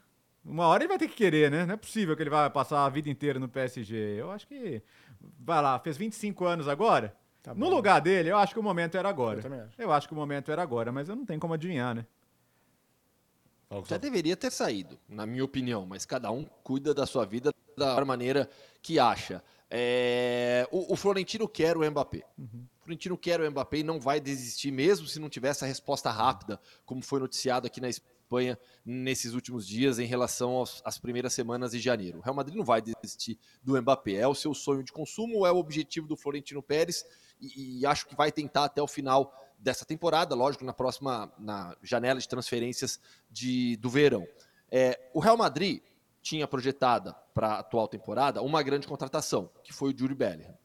Uma hora ele vai ter que querer, né? Não é possível que ele vai passar a vida inteira no PSG. Eu acho que. Vai lá, fez 25 anos agora. Tá no lugar dele, eu acho que o momento era agora. Eu, acho. eu acho que o momento era agora, mas eu não tenho como adivinhar, né? Já deveria ter saído, na minha opinião, mas cada um cuida da sua vida da maneira que acha. É... O, o, Florentino quer o Mbappé. Uhum. O Florentino quer o Mbappé e não vai desistir, mesmo se não tiver essa resposta rápida, como foi noticiado aqui na Espanha Espanha nesses últimos dias em relação aos, às primeiras semanas de janeiro. O Real Madrid não vai desistir do Mbappé. É o seu sonho de consumo, é o objetivo do Florentino Pérez e, e acho que vai tentar até o final dessa temporada, lógico, na próxima na janela de transferências de, do verão. É, o Real Madrid tinha projetada para a atual temporada uma grande contratação, que foi o Júlio Bellingham.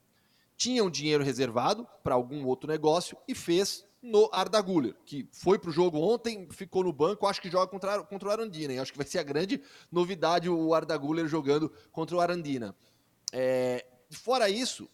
Tinha um dinheiro reservado para algum outro negócio e fez no Arda Guller, que foi para o jogo ontem, ficou no banco, acho que joga contra, contra o Arandina. Acho que vai ser a grande novidade o Arda Guller jogando contra o Arandina. É, fora isso,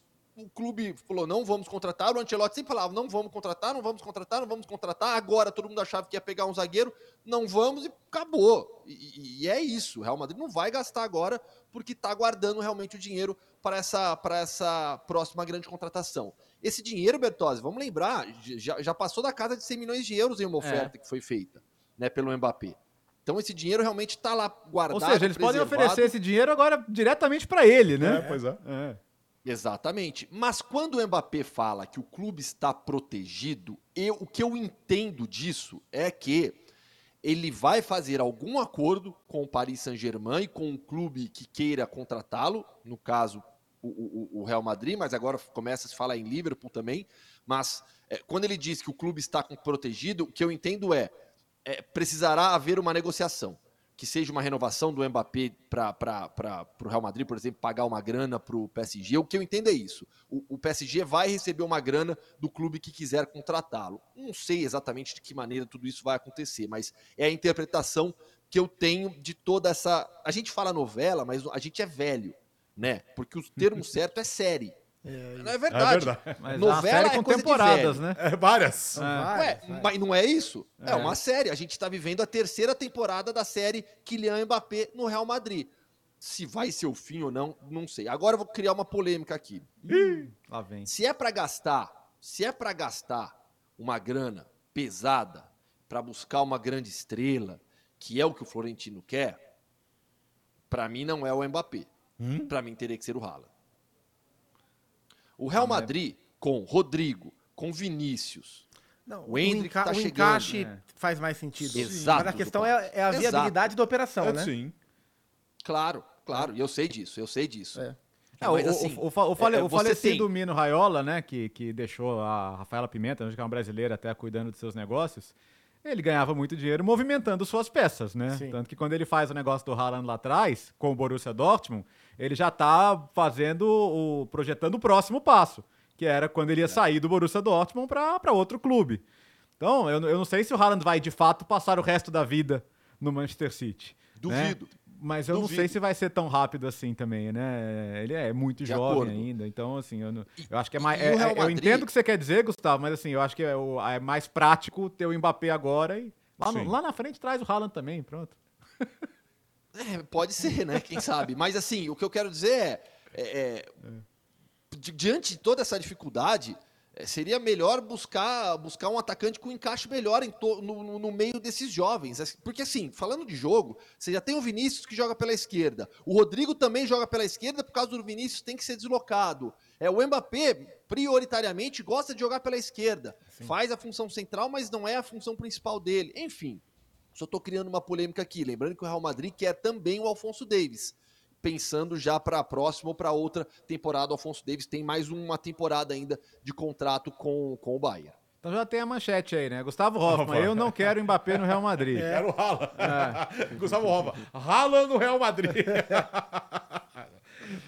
o clube falou, não vamos contratar, o Ancelotti sempre falava, não vamos contratar, não vamos contratar, não vamos contratar, agora todo mundo achava que ia pegar um zagueiro, não vamos e acabou. E, e é isso, o Real Madrid não vai gastar agora porque está guardando realmente o dinheiro para essa, para essa próxima grande contratação. Esse dinheiro, Bertozzi, vamos lembrar, já, já passou da casa de 100 milhões de euros em uma oferta é. que foi feita né, pelo Mbappé. Então esse dinheiro realmente está lá guardado. Ou seja, eles preservado. podem oferecer esse dinheiro agora diretamente para ele, né? É, pois é. é. Exatamente. Mas quando o Mbappé fala que o clube está protegido, eu, o que eu entendo disso é que ele vai fazer algum acordo com o Paris Saint-Germain e com um clube que queira contratá-lo, no caso o, o, o, Real Madrid, mas agora começa a se falar em Liverpool também. Mas é, quando ele diz que o clube está protegido, o que eu entendo é, é precisará haver uma negociação que seja uma renovação do Mbappé para o Real Madrid, por exemplo, pagar uma grana para o PSG. O que eu entendo é isso. O, o, PSG vai receber uma grana do clube que quiser contratá-lo. Não sei exatamente de que maneira tudo isso vai acontecer, mas é a interpretação que eu tenho de toda essa. A gente fala novela, mas a gente é velho, né? Porque o termo certo é série. É, não é verdade. É verdade. Mas Novela é série é com temporadas, né? É, várias. É. Ué, mas não é isso? É. é, uma série. A gente está vivendo a terceira temporada da série Kylian Mbappé no Real Madrid. Se vai ser o fim ou não, não sei. Agora eu vou criar uma polêmica aqui. Ih, lá vem. Se é para gastar, se é para gastar uma grana pesada para buscar uma grande estrela, que é o que o Florentino quer, para mim não é o Mbappé. Hum? Para mim teria que ser o Haaland. O Real Madrid, com Rodrigo, com Vinícius, não, o Hendrick tá o chegando. encaixe é. faz mais sentido. Exato. Mas a questão é, é, a viabilidade Exato. da operação, é, né? Sim. Claro, claro. E eu sei disso, eu sei disso. É. É, mas, o, assim, o, o, o, fale, é, o falecido tem... Mino Raiola, né, que, que deixou a Rafaela Pimenta, que é uma brasileira até cuidando dos seus negócios, ele ganhava muito dinheiro movimentando suas peças, né? Sim. Tanto que quando ele faz o negócio do Haaland lá atrás, com o Borussia Dortmund, ele já tá fazendo o projetando o próximo passo, que era quando ele ia é. sair do Borussia Dortmund para outro clube. Então, eu, eu não sei se o Haaland vai de fato passar o resto da vida no Manchester City. Né? Duvido. Né? Mas eu Duvido. não sei se vai ser tão rápido assim também, né? Ele é muito de jovem acordo. ainda, então assim, eu, não, eu acho que é mais. É, é, eu entendo o que você quer dizer, Gustavo, mas assim, eu acho que é, é mais prático ter o Mbappé agora e lá, no, lá na frente traz o Haaland também, pronto. É, pode ser, né? Quem sabe? Mas assim, o que eu quero dizer é, é, é diante de toda essa dificuldade, é, seria melhor buscar, buscar um atacante com encaixe melhor to, no, no, meio desses jovens. Porque, assim, falando de jogo, você já tem o Vinícius que joga pela esquerda. O Rodrigo também joga pela esquerda, por causa do Vinícius tem que ser deslocado. É, o Mbappé, prioritariamente, gosta de jogar pela esquerda. Sim. Faz a função central, mas não é a função principal dele. Enfim, só estou criando uma polêmica aqui. Lembrando que o Real Madrid quer também o Alfonso Davis. Pensando já para a próxima ou para outra temporada, o Alfonso Davis tem mais uma temporada ainda de contrato com, com o Bayern. Então já tem a manchete aí, né? Gustavo Hoffman, eu não quero Mbappé no Real Madrid. É. Quero Haaland. É. Gustavo Hoffman, Haaland no Real Madrid.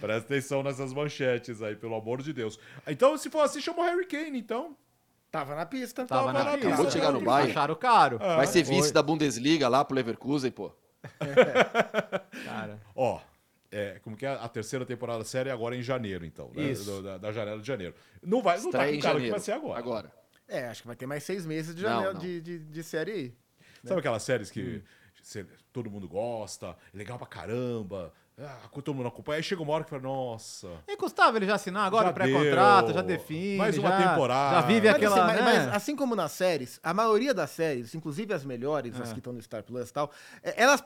Presta atenção nessas manchetes aí, pelo amor de Deus. Então, se for assim, chama o Harry Kane, então. Tava na pista. Tava, Tava na, na, pista. Acabou de chegar no Bayern. Acharam caro. É. Vai ser vice Foi. da Bundesliga lá pro Leverkusen, pô. É. Cara. Ó, é, como que é a terceira temporada da série agora em janeiro, então. Né? Isso. Da, da, janela de janeiro. Não vai, não tá com cara que vai ser agora. Agora. É, acho que vai ter mais seis meses de janela não, não. De, de, de, série aí. Né? Sabe aquelas séries que hum. todo mundo gosta, é legal pra caramba, ah, todo mundo acompanha. Aí chega uma hora que fala, nossa. E Gustavo, ele já assinou agora o pré-contrato, já define. Mais uma já, temporada. Já vive mas, aquela. Assim, né? mas, assim como nas séries, a maioria das séries, inclusive as melhores, é. as que estão no Star Plus e tal, é, elas,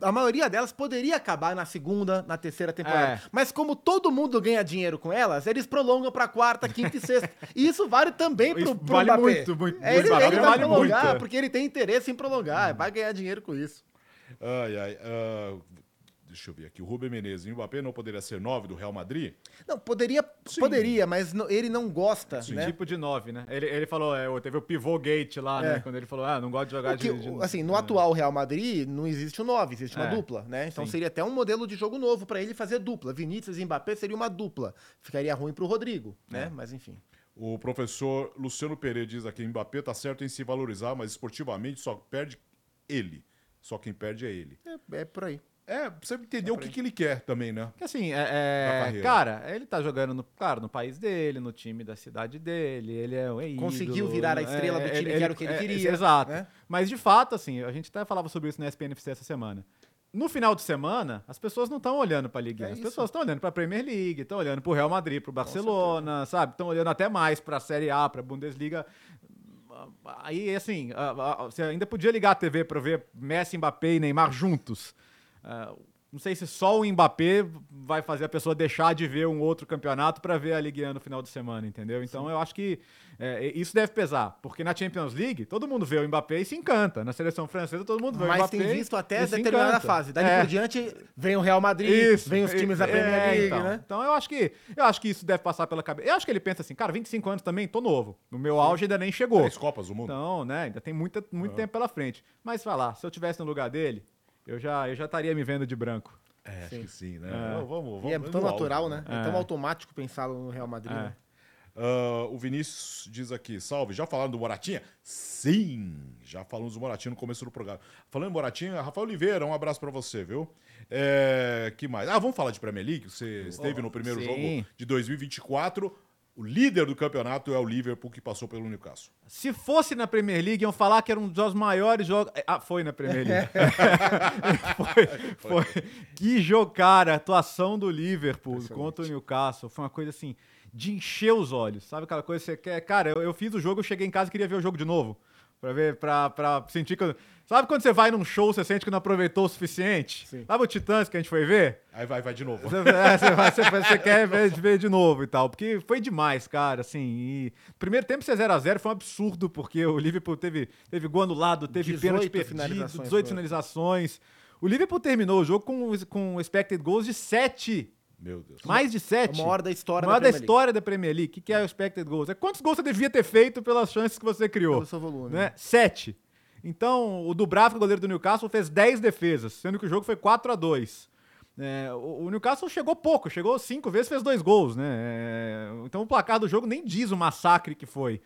a maioria delas poderia acabar na segunda, na terceira temporada. É. Mas como todo mundo ganha dinheiro com elas, eles prolongam pra quarta, quinta e sexta. e isso vale também pro, pro vale Mbappé. muito, muito. É, ele, ele vai vale prolongar, muito. porque ele tem interesse em prolongar, hum. vai ganhar dinheiro com isso. Ai, ai. Uh, Deixa eu ver aqui. O Rubem Menezes e o Mbappé não poderia ser nove do Real Madrid? Não, poderia, poderia, mas ele não gosta. Sim. Né? Tipo de nove, né? Ele, ele falou, é, teve o pivô gate lá, né? é. né? Quando ele falou, ah, não gosta de jogar que, de, de, Assim, no é. atual Real Madrid não existe o nove, existe uma é. dupla, né? Então Sim. seria até um modelo de jogo novo para ele fazer dupla. Vinícius e Mbappé seria uma dupla. Ficaria ruim para o Rodrigo, né? É. Mas enfim. O professor Luciano Pereira diz aqui: Mbappé tá certo em se valorizar, mas esportivamente só perde ele. Só quem perde é ele. É, é por aí. É, você entender o que, que ele quer também, né? Porque assim, é, é, cara, ele tá jogando no, claro, no país dele, no time da cidade dele, ele é um ídolo, Conseguiu virar a estrela do time, que era o que ele queria, exato. né? Mas de fato, assim, a gente até falava sobre isso na SPNFC essa semana. No final de semana, as pessoas não estão olhando para a Liga, 1, É as isso. pessoas estão olhando para a Premier League, estão olhando para o Real Madrid, para o Barcelona, sabe? Estão olhando até mais para a Série A, para a Bundesliga. Aí, assim, você ainda podia ligar a TV para ver Messi, Mbappé e Neymar juntos. Ah, não sei se só o Mbappé vai fazer a pessoa deixar de ver um outro campeonato para ver a Ligue 1 no final de semana, entendeu? Então eu acho que é, isso deve pesar, porque na Champions League todo mundo vê o Mbappé e se encanta. Na seleção francesa todo mundo vê o Mas Mbappé tem visto até determinada fase. Dali É. por diante, vem o Real Madrid, Isso, vem os times da é, Premier League, então. né? Então eu acho que eu acho que isso deve passar pela cabeça. Eu acho que ele pensa assim, cara, 25 anos também, tô novo. No meu auge ainda nem chegou. Três Copas do Mundo. Então, né, ainda tem muita, muito tempo pela frente. Mas falar, se eu tivesse no lugar dele, eu já eu já estaria me vendo de branco. É, acho que sim, né? É. Não, Vamos, vamos, E é tão natural, auge, né? É. É. tão automático pensá-lo no Real Madrid. É. né? Ah, o Vinícius diz aqui, salve, já falaram do Moratinha? Sim, já falamos do Moratinha no começo do programa. Falando em Moratinha, Rafael Oliveira, um abraço pra você, viu? É, que mais? Ah, vamos falar de Premier League? Você esteve no primeiro sim. jogo de 2024. O líder do campeonato é o Liverpool, que passou pelo Newcastle. Se fosse na Premier League, iam falar que era um dos maiores jogos. Ah, foi na Premier League. foi, foi. Que jogo, cara. A atuação do Liverpool contra o Newcastle foi uma coisa assim, de encher os olhos. Sabe aquela coisa que você quer? Cara, eu, eu fiz o jogo, eu cheguei em casa e queria ver o jogo de novo. Pra ver, pra, pra sentir que. eu- Sabe quando você vai num show, você sente que não aproveitou o suficiente? Sim. Sabe o Titãs que a gente foi ver? Aí vai, vai de novo. Você, é, você vai- você- você quer ver, ver de novo e tal. Porque foi demais, cara, assim. E primeiro tempo ser 0x0 foi um absurdo, porque o Liverpool teve, teve gol anulado, teve 18 pênalti perdido, finalizações, 18 foi. finalizações. O Liverpool terminou o jogo com, com expected goals de 7. Meu Deus. Mais de 7. A maior da história maior da da, Premier League. história da Premier League. O que, que é o expected goals? É quantos gols você devia ter feito pelas chances que você criou? Pelo seu volume. né? Sete. Então, o Dubravka, goleiro do Newcastle, fez 10 defesas, sendo que o jogo foi 4 a 2 É, o, o Newcastle chegou pouco, chegou cinco vezes, fez dois gols, né? É, então o placar do jogo nem diz o massacre que foi.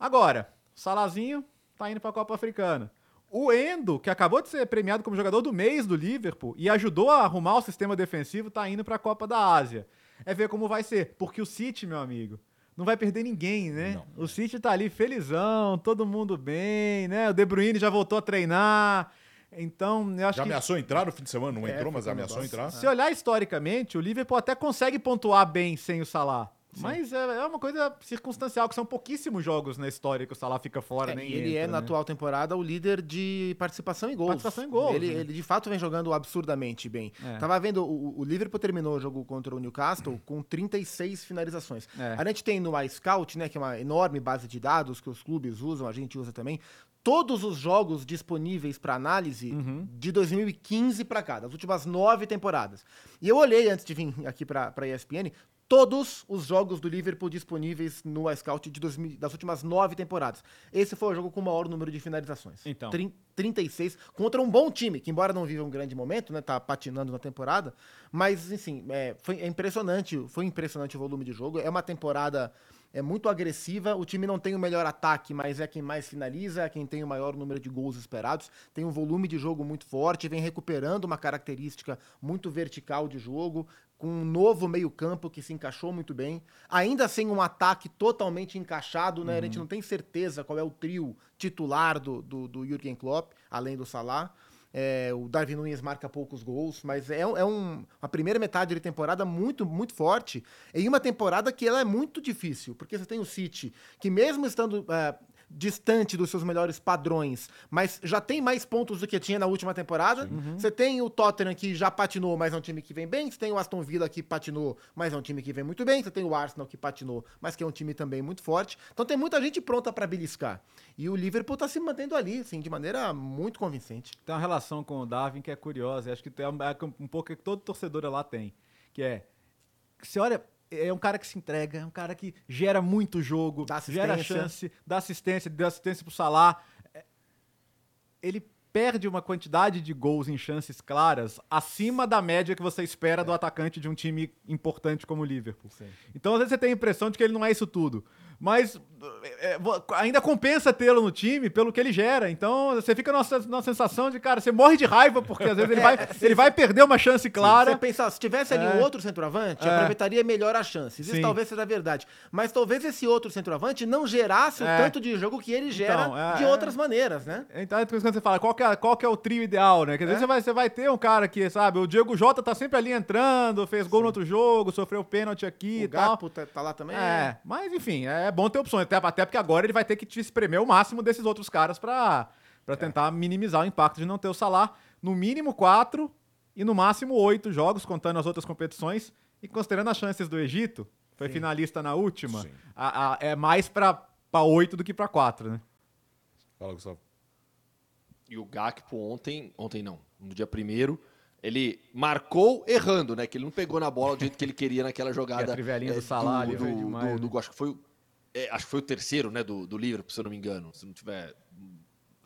Agora, o Salazinho tá indo pra Copa Africana. O Endo, que acabou de ser premiado como jogador do mês do Liverpool e ajudou a arrumar o sistema defensivo, tá indo pra Copa da Ásia. É ver como vai ser, porque o City, meu amigo, não vai perder ninguém, né? O City tá ali felizão, todo mundo bem, né? O De Bruyne já voltou a treinar. Então, eu acho Já que ameaçou entrar no fim de semana? Não É, entrou, mas ameaçou negócio. entrar. se olhar historicamente, o Liverpool até consegue pontuar bem sem o Salah. Mas é, é uma coisa circunstancial, que são pouquíssimos jogos na história que o Salah fica fora, É, nem e ele entra, é, na né? atual temporada, o líder de participação em gols. Participação em gols, Ele, né? ele, de fato, vem jogando absurdamente bem. É. Tava vendo, o, o Liverpool terminou o jogo contra o Newcastle com 36 finalizações. É. A gente tem no iScout, né, que é uma enorme base de dados que os clubes usam, a gente usa também, todos os jogos disponíveis para análise Uhum. de 2015 para cá, das últimas nove temporadas. E eu olhei antes de vir aqui para a ESPN, todos os jogos do Liverpool disponíveis no iScout de 2000 das últimas nove temporadas. Esse foi o jogo com o maior número de finalizações. Então. Trin- 36 contra um bom time, que embora não viva um grande momento, né, tá patinando na temporada, mas assim, é, foi é impressionante, foi impressionante o volume de jogo. É uma temporada é muito agressiva, o time não tem o melhor ataque, mas é quem mais finaliza, é quem tem o maior número de gols esperados, tem um volume de jogo muito forte, vem recuperando uma característica muito vertical de jogo, com um novo meio-campo que se encaixou muito bem, ainda sem um ataque totalmente encaixado, né? A gente não tem certeza qual é o trio titular do, do, do Jürgen Klopp, além do Salah. É, o Darwin Nunes marca poucos gols, mas é, é um, uma primeira metade de temporada muito, muito forte. Em uma temporada que ela é muito difícil, porque você tem o City, que mesmo estando é, distante dos seus melhores padrões, mas já tem mais pontos do que tinha na última temporada. Você tem o Tottenham que já patinou, mas é um time que vem bem. Você tem o Aston Villa que patinou, mas é um time que vem muito bem. Você tem o Arsenal que patinou, mas que é um time também muito forte. Então tem muita gente pronta para beliscar. E o Liverpool tá se mantendo ali, assim, de maneira muito convincente. Tem uma relação com o Darwin que é curiosa, acho que é um, pouco que todo torcedor lá tem, que é, você olha, é um cara que se entrega, é um cara que gera muito jogo, gera chance, dá assistência, dá assistência pro Salah. É, Ele perde uma quantidade de gols em chances claras acima da média que você espera do atacante de um time importante como o Liverpool. Então, às vezes, você tem a impressão de que ele não é isso tudo. Mas é, ainda compensa tê-lo no time pelo que ele gera. Então você fica na, na sensação de, cara, você morre de raiva, porque às vezes ele, é, vai, ele vai perder uma chance clara. Você pensar, se tivesse ali um é. outro centroavante, aproveitaria melhor as chances. Isso talvez seja verdade. Mas talvez esse outro centroavante não gerasse o tanto de jogo que ele gera então, de outras maneiras, né? Então, é quando você fala, qual que é, qual que é o trio ideal, né? Quer dizer, você, vai, você vai ter um cara que, sabe, o Diego Jota tá sempre ali entrando, fez gol no outro jogo, sofreu pênalti aqui o e Gapo tal. Tá, tá lá também. É, mas enfim, é bom ter opções. Até, até porque agora ele vai ter que te espremer o máximo desses outros caras para é. tentar minimizar o impacto de não ter o Salah. No mínimo quatro e no máximo oito jogos, contando as outras competições. E considerando as chances do Egito, foi Sim. finalista na última, a, a, é mais para oito do que para quatro, né? Fala, Gustavo. E o Gakpo ontem, ontem não, no dia primeiro, ele marcou errando, né? Que ele não pegou na bola do jeito que ele queria naquela jogada. E a trivelinha é, do salário. Do, do, do, do, acho que foi é, acho que foi o terceiro, né, do, do Liverpool, se eu não me engano, se não tiver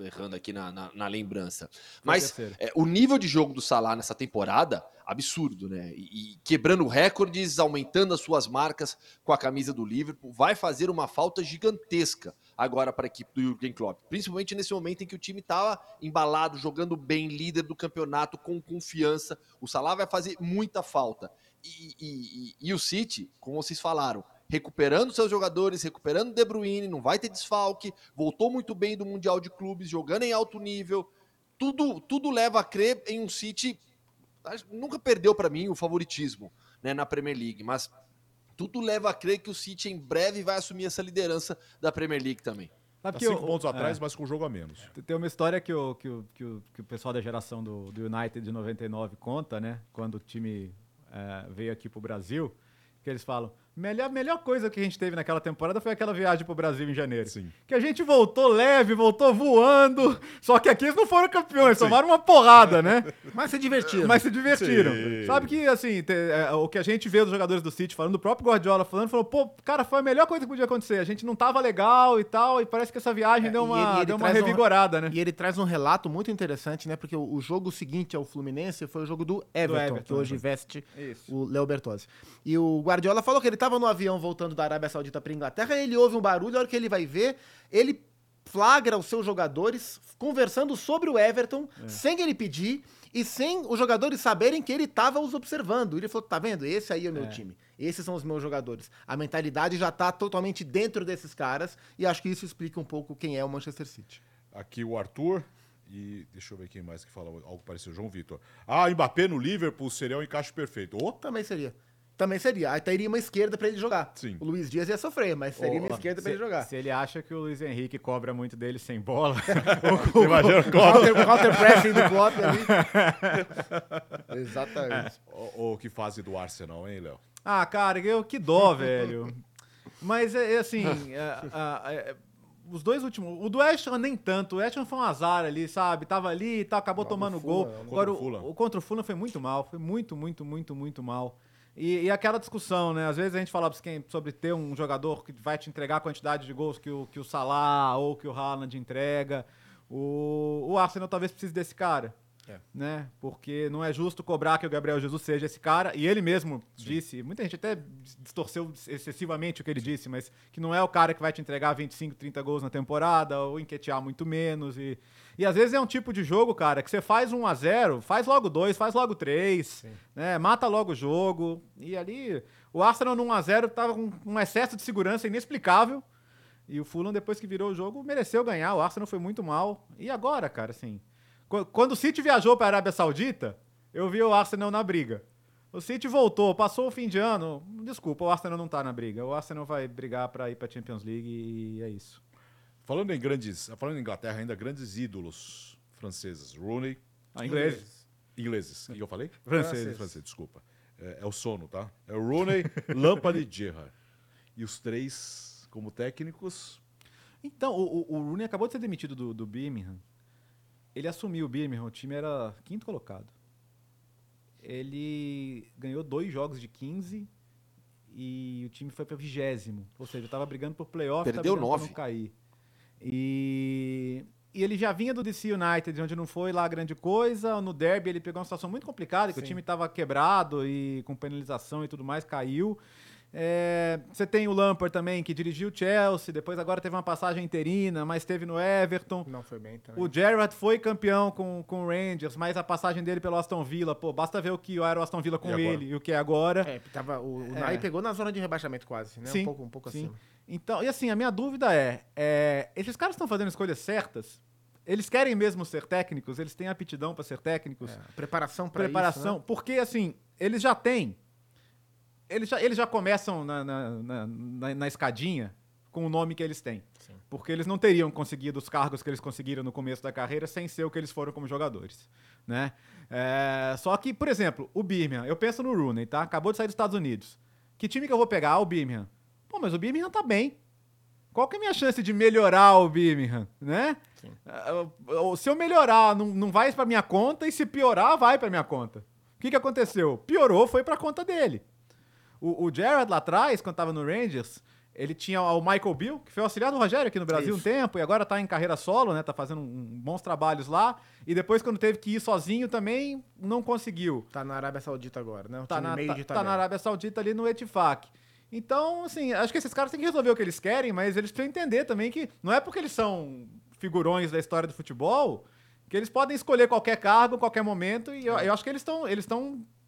errando aqui na, na, na lembrança. Mas é, o nível de jogo do Salah nessa temporada, absurdo, né? E, e, quebrando recordes, aumentando as suas marcas com a camisa do Liverpool, vai fazer uma falta gigantesca agora para a equipe do Jurgen Klopp. Principalmente nesse momento em que o time estava embalado, jogando bem, líder do campeonato, com confiança. O Salah vai fazer muita falta. E, e, e o City, como vocês falaram, recuperando seus jogadores, recuperando De Bruyne, não vai ter desfalque, voltou muito bem do Mundial de Clubes, jogando em alto nível. Tudo, tudo leva a crer em um City. Nunca perdeu para mim o favoritismo né, na Premier League, mas tudo leva a crer que o City em breve vai assumir essa liderança da Premier League também. Sabe tá cinco eu, pontos atrás, é, mas com um jogo a menos. Tem uma história que o, que o, que o, que o pessoal da geração do, do United de 99 conta, né? Quando o time é, veio aqui para o Brasil, que eles falam: Melhor, melhor coisa que a gente teve naquela temporada foi aquela viagem pro Brasil em janeiro. Sim. Que a gente voltou leve, voltou voando. Só que aqui eles não foram campeões, Sim. tomaram uma porrada, né? Mas se divertiram. Mas se divertiram. Sim. Sabe que, assim, te, é, o que a gente vê dos jogadores do City falando, o próprio Guardiola falando, falou, pô, cara, foi a melhor coisa que podia acontecer. A gente não tava legal e tal, e parece que essa viagem é, deu uma, ele, ele deu uma revigorada, um, né? E ele traz um relato muito interessante, né? Porque o, o jogo seguinte ao Fluminense foi o jogo do Everton, do Everton que hoje veste Isso. o Léo Bertozzi. E o Guardiola falou que ele tava no avião voltando voltando da Arábia Saudita para Inglaterra, ele ouve um barulho, a hora que ele vai ver, ele flagra os seus jogadores conversando sobre o Everton, é. sem ele pedir e sem os jogadores saberem que ele estava os observando. Ele falou: tá vendo? Esse aí é o meu é. time. Esses são os meus jogadores. A mentalidade já está totalmente dentro desses caras e acho que isso explica um pouco quem é o Manchester City. Aqui o Arthur. E deixa eu ver quem mais que fala algo parecido. João Vitor. Ah, Mbappé no Liverpool seria um encaixe perfeito. Oh. Também seria também seria. Aí teria uma esquerda para ele jogar. Sim. O Luiz Dias ia sofrer, mas seria oh, uma esquerda para ele jogar. Se ele acha que o Luiz Henrique cobra muito dele sem bola, o, imagina o counter, counter pressing do Klopp ali. Exatamente. O, o, que fase do Arsenal, hein, Léo? Ah, cara, eu, que dó, velho. Mas é, é assim, é, é, os dois últimos. O do Ashton nem tanto. O Ashton foi um azar ali, sabe? Tava ali e tal, acabou tomando gol. Né? Agora, o, o contra o Fulham foi muito mal. Foi muito, muito, muito, muito mal. E, e, aquela discussão, né? Às vezes a gente fala sobre ter um jogador que vai te entregar a quantidade de gols que o, que o Salah ou que o Haaland entrega. O, o Arsenal talvez precise desse cara. É. Né? Porque não é justo cobrar que o Gabriel Jesus seja esse cara. E ele mesmo Sim. disse, muita gente até distorceu excessivamente o que ele disse, mas que não é o cara que vai te entregar 25, 30 gols na temporada, ou enquetear muito menos. E, e às vezes é um tipo de jogo, cara, que você faz 1 a 0 faz logo dois, faz logo três, né? Mata logo o jogo. E ali, o Arsenal no 1 a 0 tava com um excesso de segurança inexplicável. E o Fulham, depois que virou o jogo, mereceu ganhar. O Arsenal foi muito mal. E agora, cara, assim. Quando o City viajou para a Arábia Saudita, eu vi o Arsenal na briga. O City voltou, passou o fim de ano. Desculpa, o Arsenal não tá na briga. O Arsenal vai brigar para ir para Champions League e é isso. Falando em grandes, falando em Inglaterra ainda, grandes ídolos franceses. Rooney. Ah, ingleses. Ingleses. O que eu falei? Franceses. Francês, desculpa. É, é, o sono, tá? É o Rooney, Lampard e Gerrard. E os três como técnicos. Então, o, o, o Rooney acabou de ser demitido do, do Birmingham ele assumiu o Birmingham, o time era quinto colocado. Ele ganhou dois jogos de 15 e o time foi para vigésimo. Ou seja, estava brigando por playoff, perdeu nove. não cair. E, e ele já vinha do DC United, onde não foi lá grande coisa. No derby ele pegou uma situação muito complicada, que Sim. o time estava quebrado e com penalização e tudo mais, caiu. É, você tem o Lampard também, que dirigiu o Chelsea, depois agora teve uma passagem interina, mas teve no Everton. Não foi bem também. O Gerrard foi campeão com, com o Rangers, mas a passagem dele pelo Aston Villa, pô, basta ver o que era o Aston Villa com E agora? ele e o que é agora. É, tava, o, o É. Pegou na zona de rebaixamento quase, né? Sim, um pouco, um pouco sim. acima. Então, e assim, a minha dúvida é, é, esses caras estão fazendo escolhas certas? Eles querem mesmo ser técnicos? Eles têm aptidão para ser técnicos? É, preparação para preparação, isso, né? porque assim, eles já têm. Eles já, eles já começam na, na, na, na- escadinha com o nome que eles têm. Sim. Porque eles não teriam conseguido os cargos que eles conseguiram no começo da carreira sem ser o que eles foram como jogadores. Né? É, só que, por exemplo, o Birmingham, eu penso no Rooney, tá? Acabou de sair dos Estados Unidos. Que time que eu vou pegar? Ah, o Birmingham. Pô, mas o Birmingham tá bem. Qual que é a minha chance de melhorar o Birmingham, né? Ah, Se eu melhorar, não, não vai pra minha conta, e se piorar, vai pra minha conta. O que, que aconteceu? Piorou, foi pra conta dele. O, o Gerrard lá atrás, quando tava no Rangers, ele tinha o Michael Bill, que foi auxiliar do Rogério aqui no Brasil um Isso. tempo, e agora tá em carreira solo, né? Tá fazendo um- bons trabalhos lá. E depois, quando teve que ir sozinho também, não conseguiu. Tá na Arábia Saudita agora, né? Um Tá na, meio tá, tá na. Arábia Saudita ali no Etifak. Então, assim, acho que esses caras têm que resolver o que eles querem, mas eles precisam entender também que não é porque eles são figurões da história do futebol que eles podem escolher qualquer cargo, qualquer momento, e eu, eu acho que eles estão eles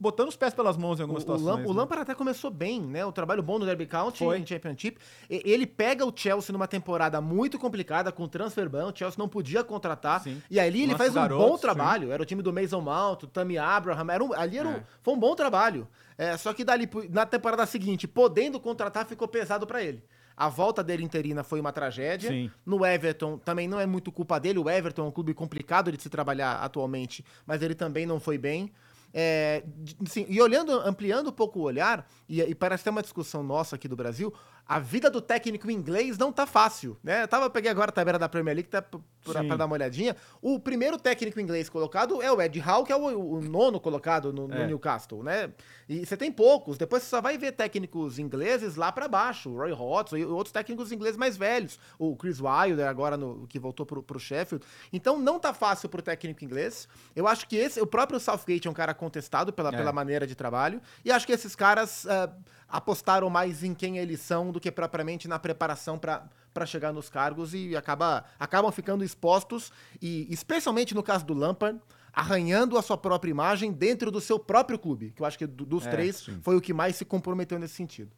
botando os pés pelas mãos em O, algumas o, situações. Lam- o né? Lampard até começou bem, né? O trabalho bom no Derby County Foi. em Championship. E- Ele pega o Chelsea numa temporada muito complicada com transfer ban. O Chelsea não podia contratar. Sim. E ali ele faz um garotos, bom sim. trabalho. Era o time do Mason Mount, o Tammy Abraham. Era um- ali era um- É. foi um bom trabalho. É, só que dali, na temporada seguinte, podendo contratar, ficou pesado pra ele. A volta dele interina foi uma tragédia. Sim. No Everton também não é muito culpa dele. O Everton é um clube complicado de se trabalhar atualmente, mas ele também não foi bem. É, de- sim, e olhando, ampliando um pouco o olhar, e, e parece ter uma discussão nossa aqui do Brasil, a vida do técnico inglês não tá fácil, né? Eu tava, peguei agora a tabela da Premier League tá, pra, pra dar uma olhadinha. O primeiro técnico inglês colocado é o Ed Howe, que é o, o nono colocado no, no É. Newcastle, né? E você tem poucos, depois você só vai ver técnicos ingleses lá pra baixo, o Roy Hodgson e outros técnicos ingleses mais velhos, o Chris Wilder agora no, que voltou pro, pro Sheffield. Então não tá fácil pro técnico inglês. Eu acho que esse, o próprio Southgate é um cara contestado pela, É. pela maneira de trabalho, e acho que esses caras ah, apostaram mais em quem eles são do que propriamente na preparação para chegar nos cargos e acaba, acabam ficando expostos e especialmente no caso do Lampard arranhando a sua própria imagem dentro do seu próprio clube, que eu acho que do- dos É, três sim. foi o que mais se comprometeu nesse sentido.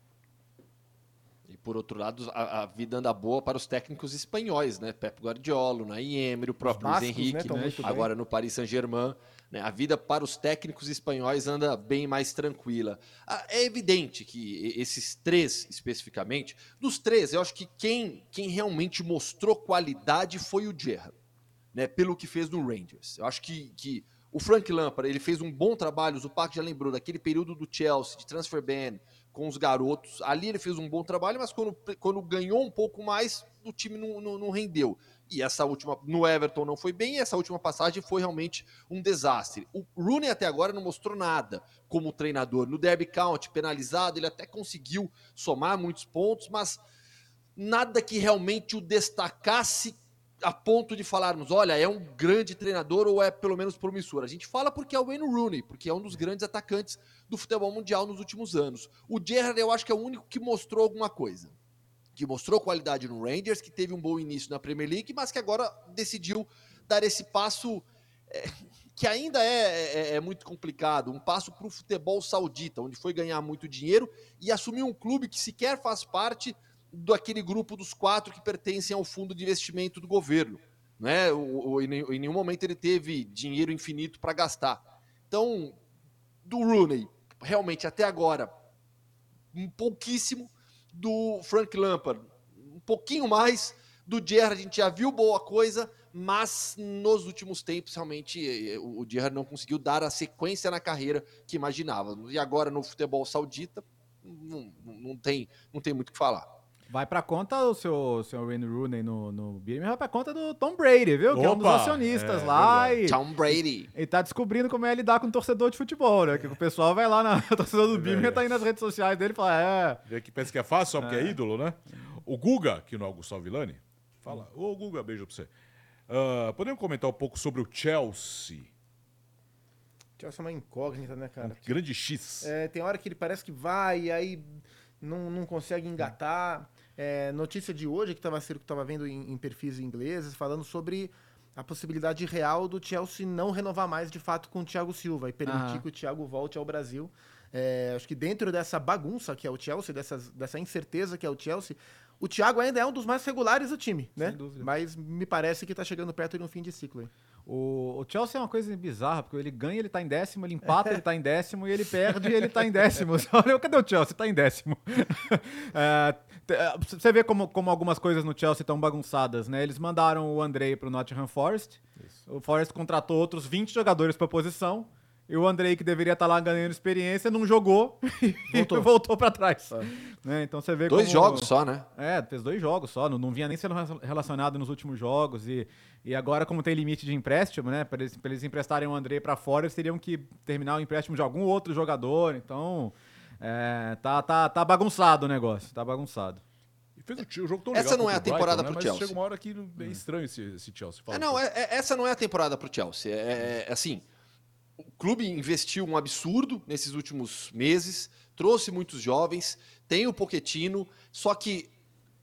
E por outro lado, a, a vida anda boa para os técnicos espanhóis, né? Pep Guardiola, Naim Emery, o próprio Luiz né, Henrique, né? bem. agora no Paris Saint-Germain. Né? A vida para os técnicos espanhóis anda bem mais tranquila. Ah, É evidente que esses três, especificamente, dos três, eu acho que quem, quem realmente mostrou qualidade foi o Gerrard, né? Pelo que fez no Rangers. Eu acho que, que o Frank Lampard, ele fez um bom trabalho, o Zupac já lembrou, daquele período do Chelsea, de transfer ban, com os garotos. Ali ele fez um bom trabalho, mas quando, quando ganhou um pouco mais, o time não, não, não rendeu. E essa última, no Everton não foi bem, e essa última passagem foi realmente um desastre. O Rooney até agora não mostrou nada como treinador. No Derby County, penalizado, ele até conseguiu somar muitos pontos, mas nada que realmente o destacasse a ponto de falarmos, olha, é um grande treinador ou é pelo menos promissor. A gente fala porque é o Wayne Rooney, porque é um dos grandes atacantes do futebol mundial nos últimos anos. O Gerrard eu acho que é o único que mostrou alguma coisa. Que mostrou qualidade no Rangers, que teve um bom início na Premier League, mas que agora decidiu dar esse passo é, que ainda é, é- é muito complicado, um passo para o futebol saudita, onde foi ganhar muito dinheiro e assumir um clube que sequer faz parte daquele grupo dos quatro que pertencem ao fundo de investimento do governo. Né? Em nenhum momento ele teve dinheiro infinito para gastar. Então, do Rooney, realmente até agora, um pouquíssimo. Do Frank Lampard, um pouquinho mais. Do Gerrard, a gente já viu boa coisa, mas nos últimos tempos, realmente, eh, o o Gerrard não conseguiu dar a sequência na carreira que imaginava. E agora, no futebol saudita, não- não tem, não tem muito o que falar. Vai pra conta o seu, seu Wayne Rooney no, no Birmingham, vai pra conta do Tom Brady, viu? que é um dos Opa, acionistas é lá e, Tom Brady. e tá descobrindo como é lidar com torcedor de futebol, né? Que o pessoal vai lá na o torcedor do Birmingham, verdade. tá aí nas redes sociais dele e fala, é... Vê que pensa que é fácil só porque é, ídolo, né? O Guga, que não é o Gustavo Villani, fala. Ô, Guga, beijo pra você. Ah, podemos comentar um pouco sobre o Chelsea? Chelsea é uma incógnita, né, cara? Grande X. É, tem hora que ele parece que vai, e aí não, não consegue engatar. É, notícia de hoje que estava que estava vendo em, em perfis ingleses falando sobre a possibilidade real do Chelsea não renovar mais de fato com o Thiago Silva e permitir que o Thiago volte ao Brasil. É, acho que dentro dessa bagunça que é o Chelsea, dessas, dessa incerteza que é o Chelsea, o Thiago ainda é um dos mais regulares do time, né? Sem dúvida. Mas me parece que tá chegando perto de um fim de ciclo. Hein? O, o Chelsea é uma coisa bizarra, porque ele ganha, ele tá em décimo, ele empata, ele tá em décimo, e ele perde, ele tá em décimo. Olha, cadê o Chelsea? Tá em décimo. É, você vê como, como algumas coisas no Chelsea estão bagunçadas, né? Eles mandaram o Andrei pro Nottingham Forest, o Forest contratou outros 20 jogadores pra posição, e o Andrei, que deveria estar lá ganhando experiência, não jogou e Voltou. voltou pra trás. Né? Então você vê Dois como- jogos só, né? é, fez dois jogos só, não, não vinha nem sendo relacionado nos últimos jogos. E, e agora, como tem limite de empréstimo, né? Para eles, pra eles emprestarem o André para fora, eles teriam que terminar o empréstimo de algum outro jogador. Então, é, tá, tá, tá bagunçado o negócio, tá bagunçado. E fez o, o jogo tão Essa legal não é a o Brighton, temporada né? pro Mas Chelsea. chega uma hora que é estranho esse, esse Chelsea. Fala, É, não, é- é- essa não é a temporada pro Chelsea. É, é, assim, o clube investiu um absurdo nesses últimos meses, trouxe muitos jovens, tem o Poquetino, só que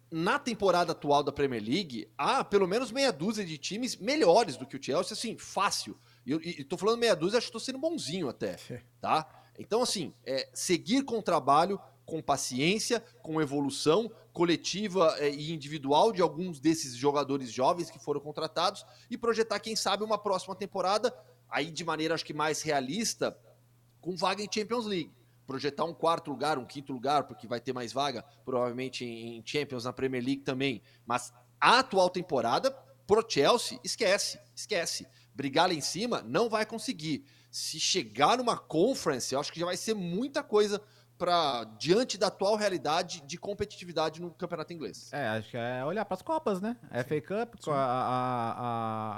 na temporada atual da Premier League, há pelo menos meia dúzia de times melhores do que o Chelsea, assim, fácil. E eu e tô falando meia dúzia, acho que tô sendo bonzinho até, tá? Então, assim, é, seguir com o trabalho, com paciência, com evolução coletiva é, e individual de alguns desses jogadores jovens que foram contratados e projetar, quem sabe, uma próxima temporada, aí de maneira acho que mais realista, com vaga em Champions League. Projetar um quarto lugar, um quinto lugar, porque vai ter mais vaga, provavelmente em Champions, na Premier League também. Mas a atual temporada, pro Chelsea, esquece, esquece. Brigar lá em cima não vai conseguir. Se chegar numa conference, eu acho que já vai ser muita coisa para diante da atual realidade de competitividade no campeonato inglês. É, acho que é olhar pras Copas, né? A FA Cup, a, a,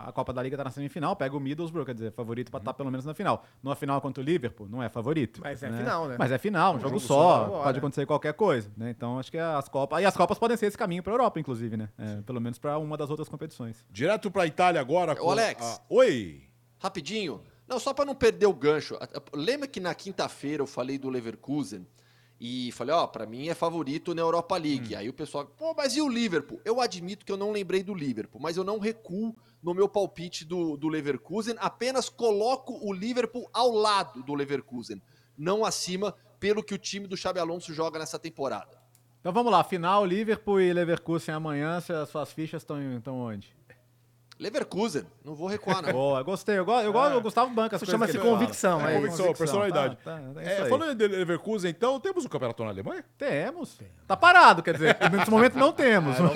a, a Copa da Liga tá na semifinal, pega o Middlesbrough, quer dizer, favorito pra estar pelo menos na final. Numa final contra o Liverpool, não é favorito. Mas é né? final, né? Mas é final, um jogo, jogo só, só, pode acontecer qualquer coisa, né? Então acho que as Copas. E as Copas podem ser esse caminho pra Europa, inclusive, né? É, pelo menos pra uma das outras competições. Direto pra Itália agora. Ô, Alex. a- Oi! Rapidinho. Não, só para não perder o gancho. Lembra que na quinta-feira eu falei do Leverkusen e falei, ó, pra mim é favorito na Europa League. Aí o pessoal, pô, mas e o Liverpool? Eu admito que eu não lembrei do Liverpool, mas eu não recuo no meu palpite do, do Leverkusen, apenas coloco o Liverpool ao lado do Leverkusen, não acima, pelo que o time do Xabi Alonso joga nessa temporada. Então vamos lá, final, Liverpool e Leverkusen amanhã, as suas fichas estão estão onde? Leverkusen, não vou recuar, não. Boa, gostei. Eu gosto, eu gosto, o Gustavo Banca. Isso chama-se convicção, É, é convicção, personalidade. Tá, tá, é É, falando de Leverkusen, então, temos o campeonato na Alemanha? Temos. Tá parado, quer dizer, nesse momento não temos.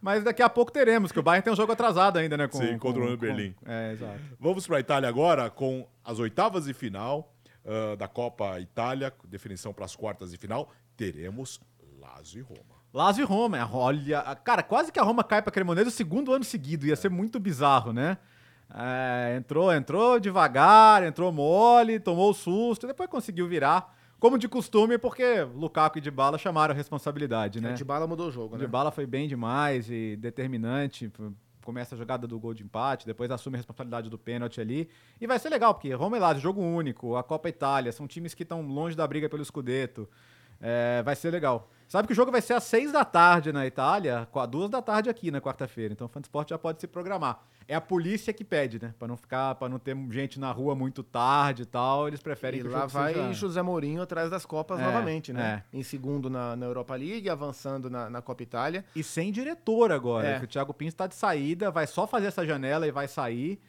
Mas daqui a pouco teremos, que o Bayern tem um jogo atrasado ainda, né? Com, Sim, contra o Berlim. com- É, exato. Vamos para a Itália agora com as oitavas de final ah, da Copa Itália, definição para as quartas de final. Teremos Lazio e Roma. Lazio e Roma, é, olha, cara, quase que a Roma cai pra Cremonese o segundo ano seguido, ia ser muito bizarro, né? É, entrou, entrou devagar, entrou mole, tomou o susto, depois conseguiu virar, como de costume, porque Lukaku e Dybala chamaram a responsabilidade, né? De bala mudou o jogo, né? Dybala foi bem demais e determinante. Começa a jogada do gol de empate, depois assume a responsabilidade do pênalti ali. E vai ser legal, porque Roma e Lazio, jogo único, a Copa Itália, são times que estão longe da briga pelo Scudetto. É, vai ser legal. Sabe que o jogo vai ser às seis da tarde na Itália, com a duas da tarde aqui na quarta-feira. Então o Fansport já pode se programar. É a polícia que pede, né? Pra não ficar, para não ter gente na rua muito tarde e tal, eles preferem E que o lá jogo vai seja... José Mourinho atrás das Copas É, novamente, né? Em segundo na, na Europa League, avançando na, na Copa Itália. E sem diretor agora, É. que o Thiago Pinto está de saída, vai só fazer essa janela e vai sair.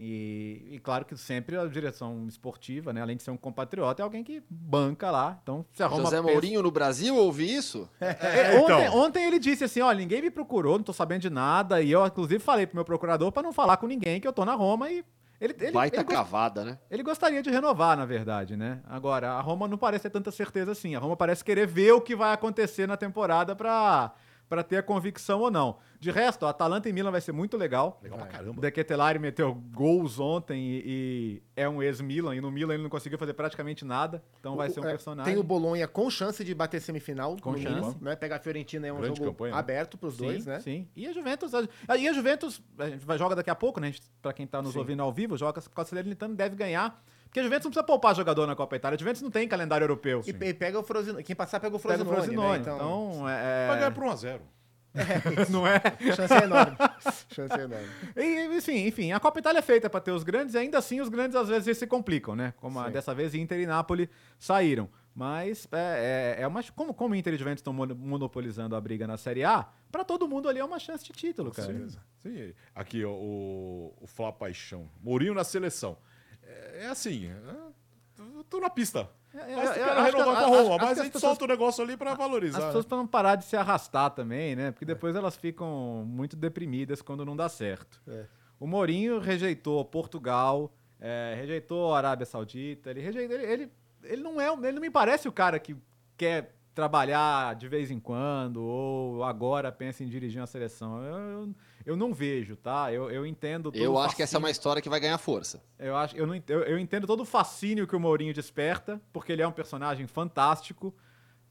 E, e claro que sempre a direção esportiva, né, além de ser um compatriota, é alguém que banca lá. Então, se a Roma José Mourinho no Brasil, ouvi isso? É, então. ontem, ontem ele disse assim: ó, ninguém me procurou, não tô sabendo de nada. E eu, inclusive, falei pro meu procurador para não falar com ninguém que eu tô na Roma e. Ele, ele, Baita ele, gos- cavada, né? ele gostaria de renovar, na verdade, né? Agora, a Roma não parece ter tanta certeza assim. A Roma parece querer ver o que vai acontecer na temporada pra, pra ter a convicção ou não. De resto, a Atalanta e Milan vai ser muito legal. Legal pra O caramba. De Ketelari meteu gols ontem e, e é um ex-Milan. E no Milan ele não conseguiu fazer praticamente nada. Então vai O- ser um é, personagem. Tem o Bolonha com chance de bater semifinal. Com no chance. mínimo, Né? Pegar a Fiorentina é um Grande jogo campanha, né? aberto pros dois, sim, né? Sim. E a Juventus, a, e a Juventus, a gente vai joga daqui a pouco, né? A gente- Pra quem tá nos Sim. ouvindo ao vivo, joga com a Salernitana, deve ganhar. Porque a Juventus não precisa poupar jogador na Copa Itália. A Juventus não tem calendário europeu. E, e pega o Frosinone. Quem passar pega o Pega Frosinone, o Frosinone. né? Então, é... Vai ganhar por 1x0. não é? Chance é enorme. Chance é enorme. E, enfim, enfim, a Copa Itália é feita para ter os grandes, e ainda assim os grandes às vezes se complicam, né? Como a- dessa vez Inter e Napoli saíram. Mas é, é, é uma, como, como Inter e Juventus estão mono- monopolizando a briga na Série A, para todo mundo ali é uma chance de título, cara. Sim, sim. Aqui, ó, o, o Flá Paixão. Mourinho na seleção. É, é assim, é, tô- na pista. É, Mas acho que- renovar com a acho- Roma, acho mas que a gente pessoas- solta o negócio ali pra valorizar. As né? pessoas para não parar de se arrastar também, né? Porque depois elas ficam muito deprimidas quando não dá certo. É. O Mourinho rejeitou Portugal, é, rejeitou a Arábia Saudita, ele rejeitou. Ele, ele, ele não é. Ele não me parece o cara que quer trabalhar de vez em quando, ou agora pensa em dirigir uma seleção. Eu, eu, eu não vejo, tá? Eu, eu entendo todo Eu acho que essa é uma fascínio- história que vai ganhar força. eu acho, eu, não, eu, eu entendo todo o fascínio que o Mourinho desperta, porque ele é um personagem fantástico,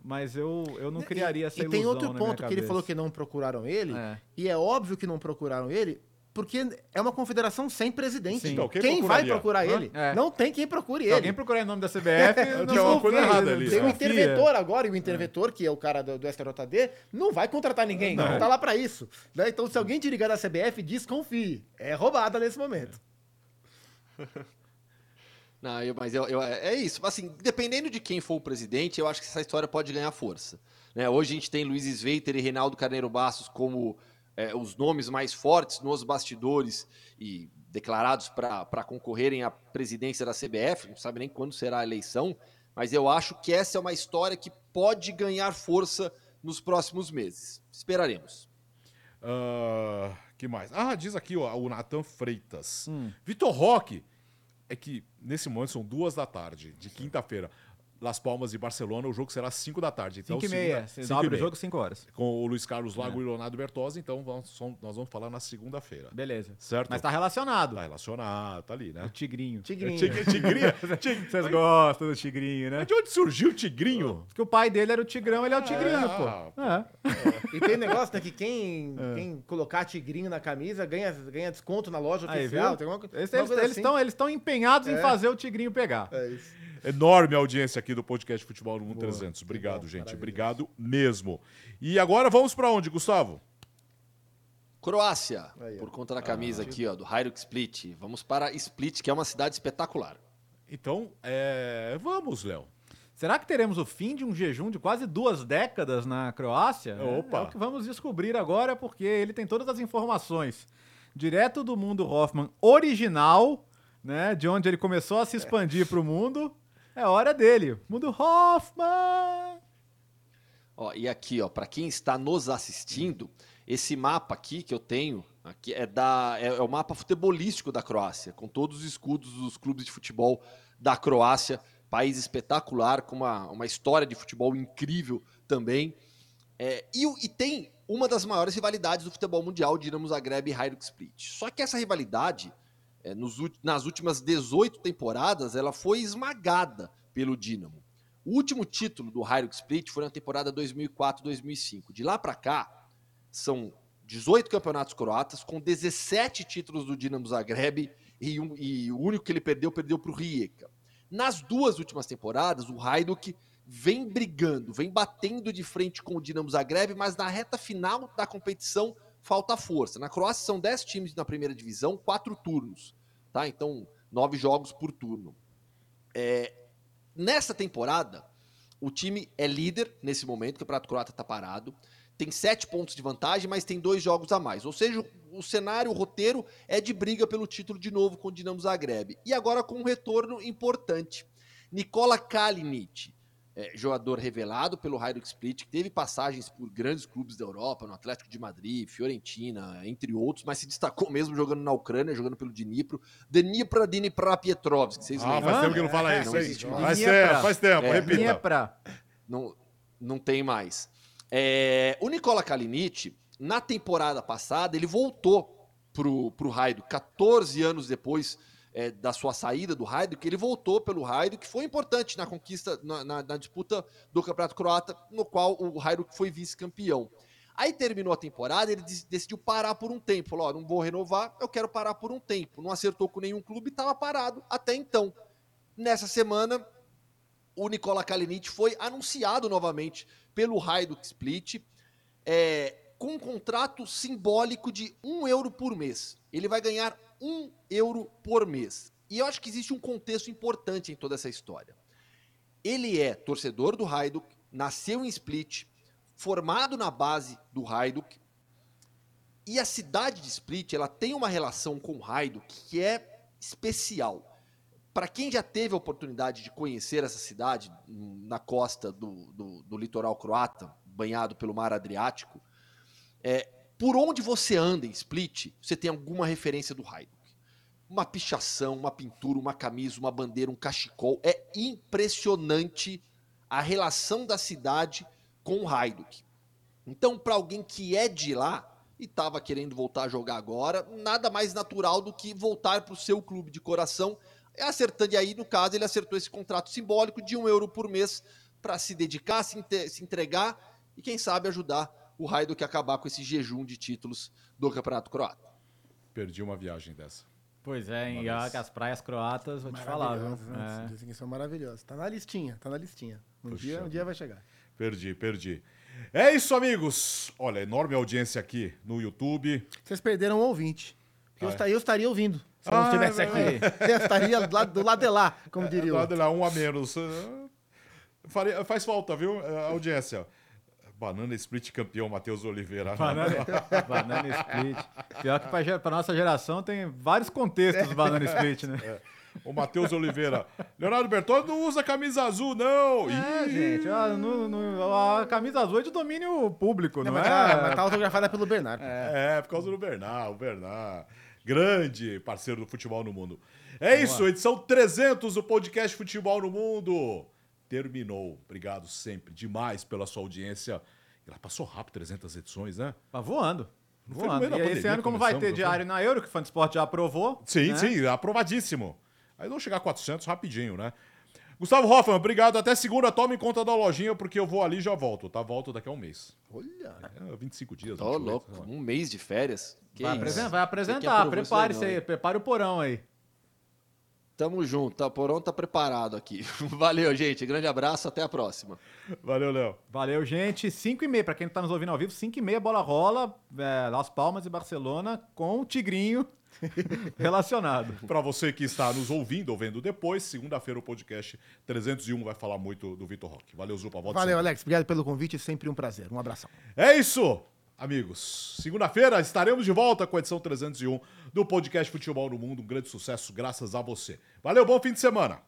mas eu, eu não criaria essa E ilusão tem outro ponto que ele falou que não procuraram ele, É. e é óbvio que não procuraram ele, porque é uma confederação sem presidente. Então, quem quem vai procurar Hã? ele? É. Não tem quem procure Se ele. alguém procurar em nome da CBF, não Tinha uma coisa errada não ali, Tem um né? interventor agora, e o interventor, que é o cara do, do STJD, não vai contratar ninguém, não, tá lá pra isso. né? Então, se alguém te ligar da CBF, desconfie. É roubada nesse momento. Não, eu- mas eu, eu- é isso. Assim, dependendo de quem for o presidente, eu acho que essa história pode ganhar força. né? Hoje a gente tem Luiz Sveiter e Reinaldo Carneiro Bastos como é, os nomes mais fortes nos bastidores e declarados para concorrerem à presidência da CBF. Não sabe nem quando será a eleição, mas eu acho que essa é uma história que pode ganhar força nos próximos meses. Esperaremos. Ah, que mais? Ah, diz aqui ó, o Natan Freitas. Hum. Vitor Roque. É que nesse momento são duas da tarde, de quinta-feira. Las Palmas e Barcelona, o jogo será às 5 da tarde. Então, 5 e meia. Você cinco e abre o jogo 5 horas. Com o Luiz Carlos Lago É. e o Leonardo Bertozzi, então vamos- nós vamos falar na segunda-feira. Beleza. Certo? Mas tá relacionado. Tá relacionado, tá ali, O né? tigrinho. Tigrinho. Tig- Tigrinho. Tig- Vocês gostam do tigrinho, né? Mas de onde surgiu o Tigrinho? Porque o pai dele era o tigrão, ele é o tigrinho, Ah, pô. É. E tem negócio, né, que quem, quem colocar tigrinho na camisa ganha, ganha desconto na loja Aí, oficial. viu? Tem uma, Eles assim. estão eles estão empenhados em É. fazer o tigrinho pegar. É isso. Enorme audiência aqui do podcast Futebol no Mundo Boa, 300. que Obrigado, bom, gente. Obrigado mesmo. E agora vamos pra onde, Gustavo? Croácia, Aí, por conta da camisa aqui, ó, do Hajduk Split. Vamos para Split, que é uma cidade espetacular. Então, é... vamos, Léo. Será que teremos o fim de um jejum de quase duas décadas na Croácia? Opa. É, o que vamos descobrir agora, porque ele tem todas as informações direto do mundo Hoffman original, né? De onde ele começou a se expandir para o mundo. É hora dele. Mundo Hoffman! Ó, e aqui, ó, para quem está nos assistindo, esse mapa aqui que eu tenho aqui é da é, é o mapa futebolístico da Croácia, com todos os escudos dos clubes de futebol da Croácia, país espetacular com uma, uma história de futebol incrível também. É, e, e tem uma das maiores rivalidades do futebol mundial, Dinamo Zagreb e Hajduk Split. Só que essa rivalidade, é, nos nas últimas 18 temporadas, ela foi esmagada pelo Dinamo. O último título do Hajduk Split foi na temporada 2004-2005. De lá para cá, são 18 campeonatos croatas, com 17 títulos do Dinamo Zagreb, e, um- e o único que ele perdeu, perdeu para o Rijeka. Nas duas últimas temporadas, o Hajduk vem brigando, vem batendo de frente com o Dinamo Zagreb, mas na reta final da competição falta força. Na Croácia são 10 times na primeira divisão, quatro turnos, tá? Então, nove jogos por turno. É, nessa temporada, o time é líder nesse momento, o Campeonato Croata está parado. Tem sete pontos de vantagem, mas tem dois jogos a mais. Ou seja, o cenário, o roteiro é de briga pelo título de novo com o Dinamo Zagreb. E agora com um retorno importante. Nikola Kalinic, é, jogador revelado pelo Hajduk Split, que teve passagens por grandes clubes da Europa, no Atlético de Madrid, Fiorentina, entre outros, mas se destacou mesmo jogando na Ucrânia, jogando pelo Dnipro. Dnipra Dnipra Pietrovsk, vocês Ah, lembram? faz tempo que não fala É, isso não aí. existe Faz tempo, faz tempo, É, repita. Dniepra. não, não tem mais. É, o Nikola Kalinic, na temporada passada, ele voltou pro, pro Hajduk, 14 anos depois é, da sua saída do Hajduk, ele voltou pelo Hajduk, que foi importante na conquista, na, na- na disputa do Campeonato Croata, no qual o Hajduk foi vice-campeão. Aí terminou a temporada, ele decidiu parar por um tempo. Falou, não vou renovar, eu quero parar por um tempo. Não acertou com nenhum clube, estava parado até então. Nessa semana, o Nikola Kalinic foi anunciado novamente pelo Hajduk Split é, com um contrato simbólico de um euro por mês. Ele vai ganhar um euro por mês. E eu acho que existe um contexto importante em toda essa história. Ele é torcedor do Hajduk, nasceu em Split, formado na base do Hajduk, e a cidade de Split ela tem uma relação com o Hajduk que é especial. Para quem já teve a oportunidade de conhecer essa cidade na costa do, do, do litoral croata, banhado pelo mar Adriático, é, por onde você anda em Split, você tem alguma referência do Hajduk. Uma pichação, uma pintura, uma camisa, uma bandeira, um cachecol. É impressionante a relação da cidade com o Hajduk. Então, para alguém que é de lá, e estava querendo voltar a jogar agora, nada mais natural do que voltar para o seu clube de coração. Acertando, e aí, no caso, ele acertou esse contrato simbólico de um euro por mês para se dedicar, se entregar e, quem sabe, ajudar o Raido que acabar com esse jejum de títulos do Campeonato Croata. Perdi uma viagem dessa. Pois é, em as praias croatas, vou te falar, viu? Né? É. Dizem que são maravilhosas. Tá na listinha, tá na listinha. Um, dia, um dia vai chegar. Perdi, perdi. É isso, amigos. Olha, enorme audiência aqui no YouTube. Vocês perderam um ouvinte. Ah, eu, é. estaria, eu estaria ouvindo. Se ah, eu não estivesse aqui. Eu estaria do lado, do lado de lá, como diria. Do lado de lá, um a menos. Faria, faz falta, viu, a audiência. Banana Split campeão, Matheus Oliveira. Banana, banana Split. Pior que para nossa geração tem vários contextos Banana Split, né? É. O Matheus Oliveira. Leonardo Bertoni não usa camisa azul, não. É, Ih. gente. A, no, no, a camisa azul é de domínio público, não, não mas é? Tá, mas tá autografada pelo Bernardo. É. é, por causa do Bernardo. O Bernardo. Grande parceiro do futebol no mundo. É Vamos isso, lá. edição 300 do podcast Futebol no Mundo. Terminou. Obrigado sempre demais pela sua audiência. Ela passou rápido 300 edições, né? Tá voando. voando. E esse ano, como vai ter diário na Euro, que o Fansport já aprovou. Sim, né? sim, aprovadíssimo. Aí vão chegar a 400 rapidinho, né? Gustavo Hoffman, obrigado. Até segunda, tome conta da lojinha, porque eu vou ali e já volto, tá? Volto daqui a um mês. Olha. É, 25 dias. Tô louco. Um mês de férias. vai, apresentar, vai apresentar. Prepare-se aí. Prepare o porão aí. Tamo junto. Tá, o porão tá preparado aqui. Valeu, gente. Grande abraço. Até a próxima. Valeu, Léo. Valeu, gente. 5 e meia. Pra quem tá nos ouvindo ao vivo, 5 e meia, bola rola. É, Las Palmas e Barcelona com o Tigrinho relacionado. Para você que está nos ouvindo ou vendo depois, segunda-feira o podcast 301 vai falar muito do Vitor Roque. Valeu, Zupa. Volta Valeu, sempre. Alex. Obrigado pelo convite. Sempre um prazer. Um abração. É isso, amigos. Segunda-feira estaremos de volta com a edição 301 do podcast Futebol no Mundo. Um grande sucesso graças a você. Valeu, bom fim de semana.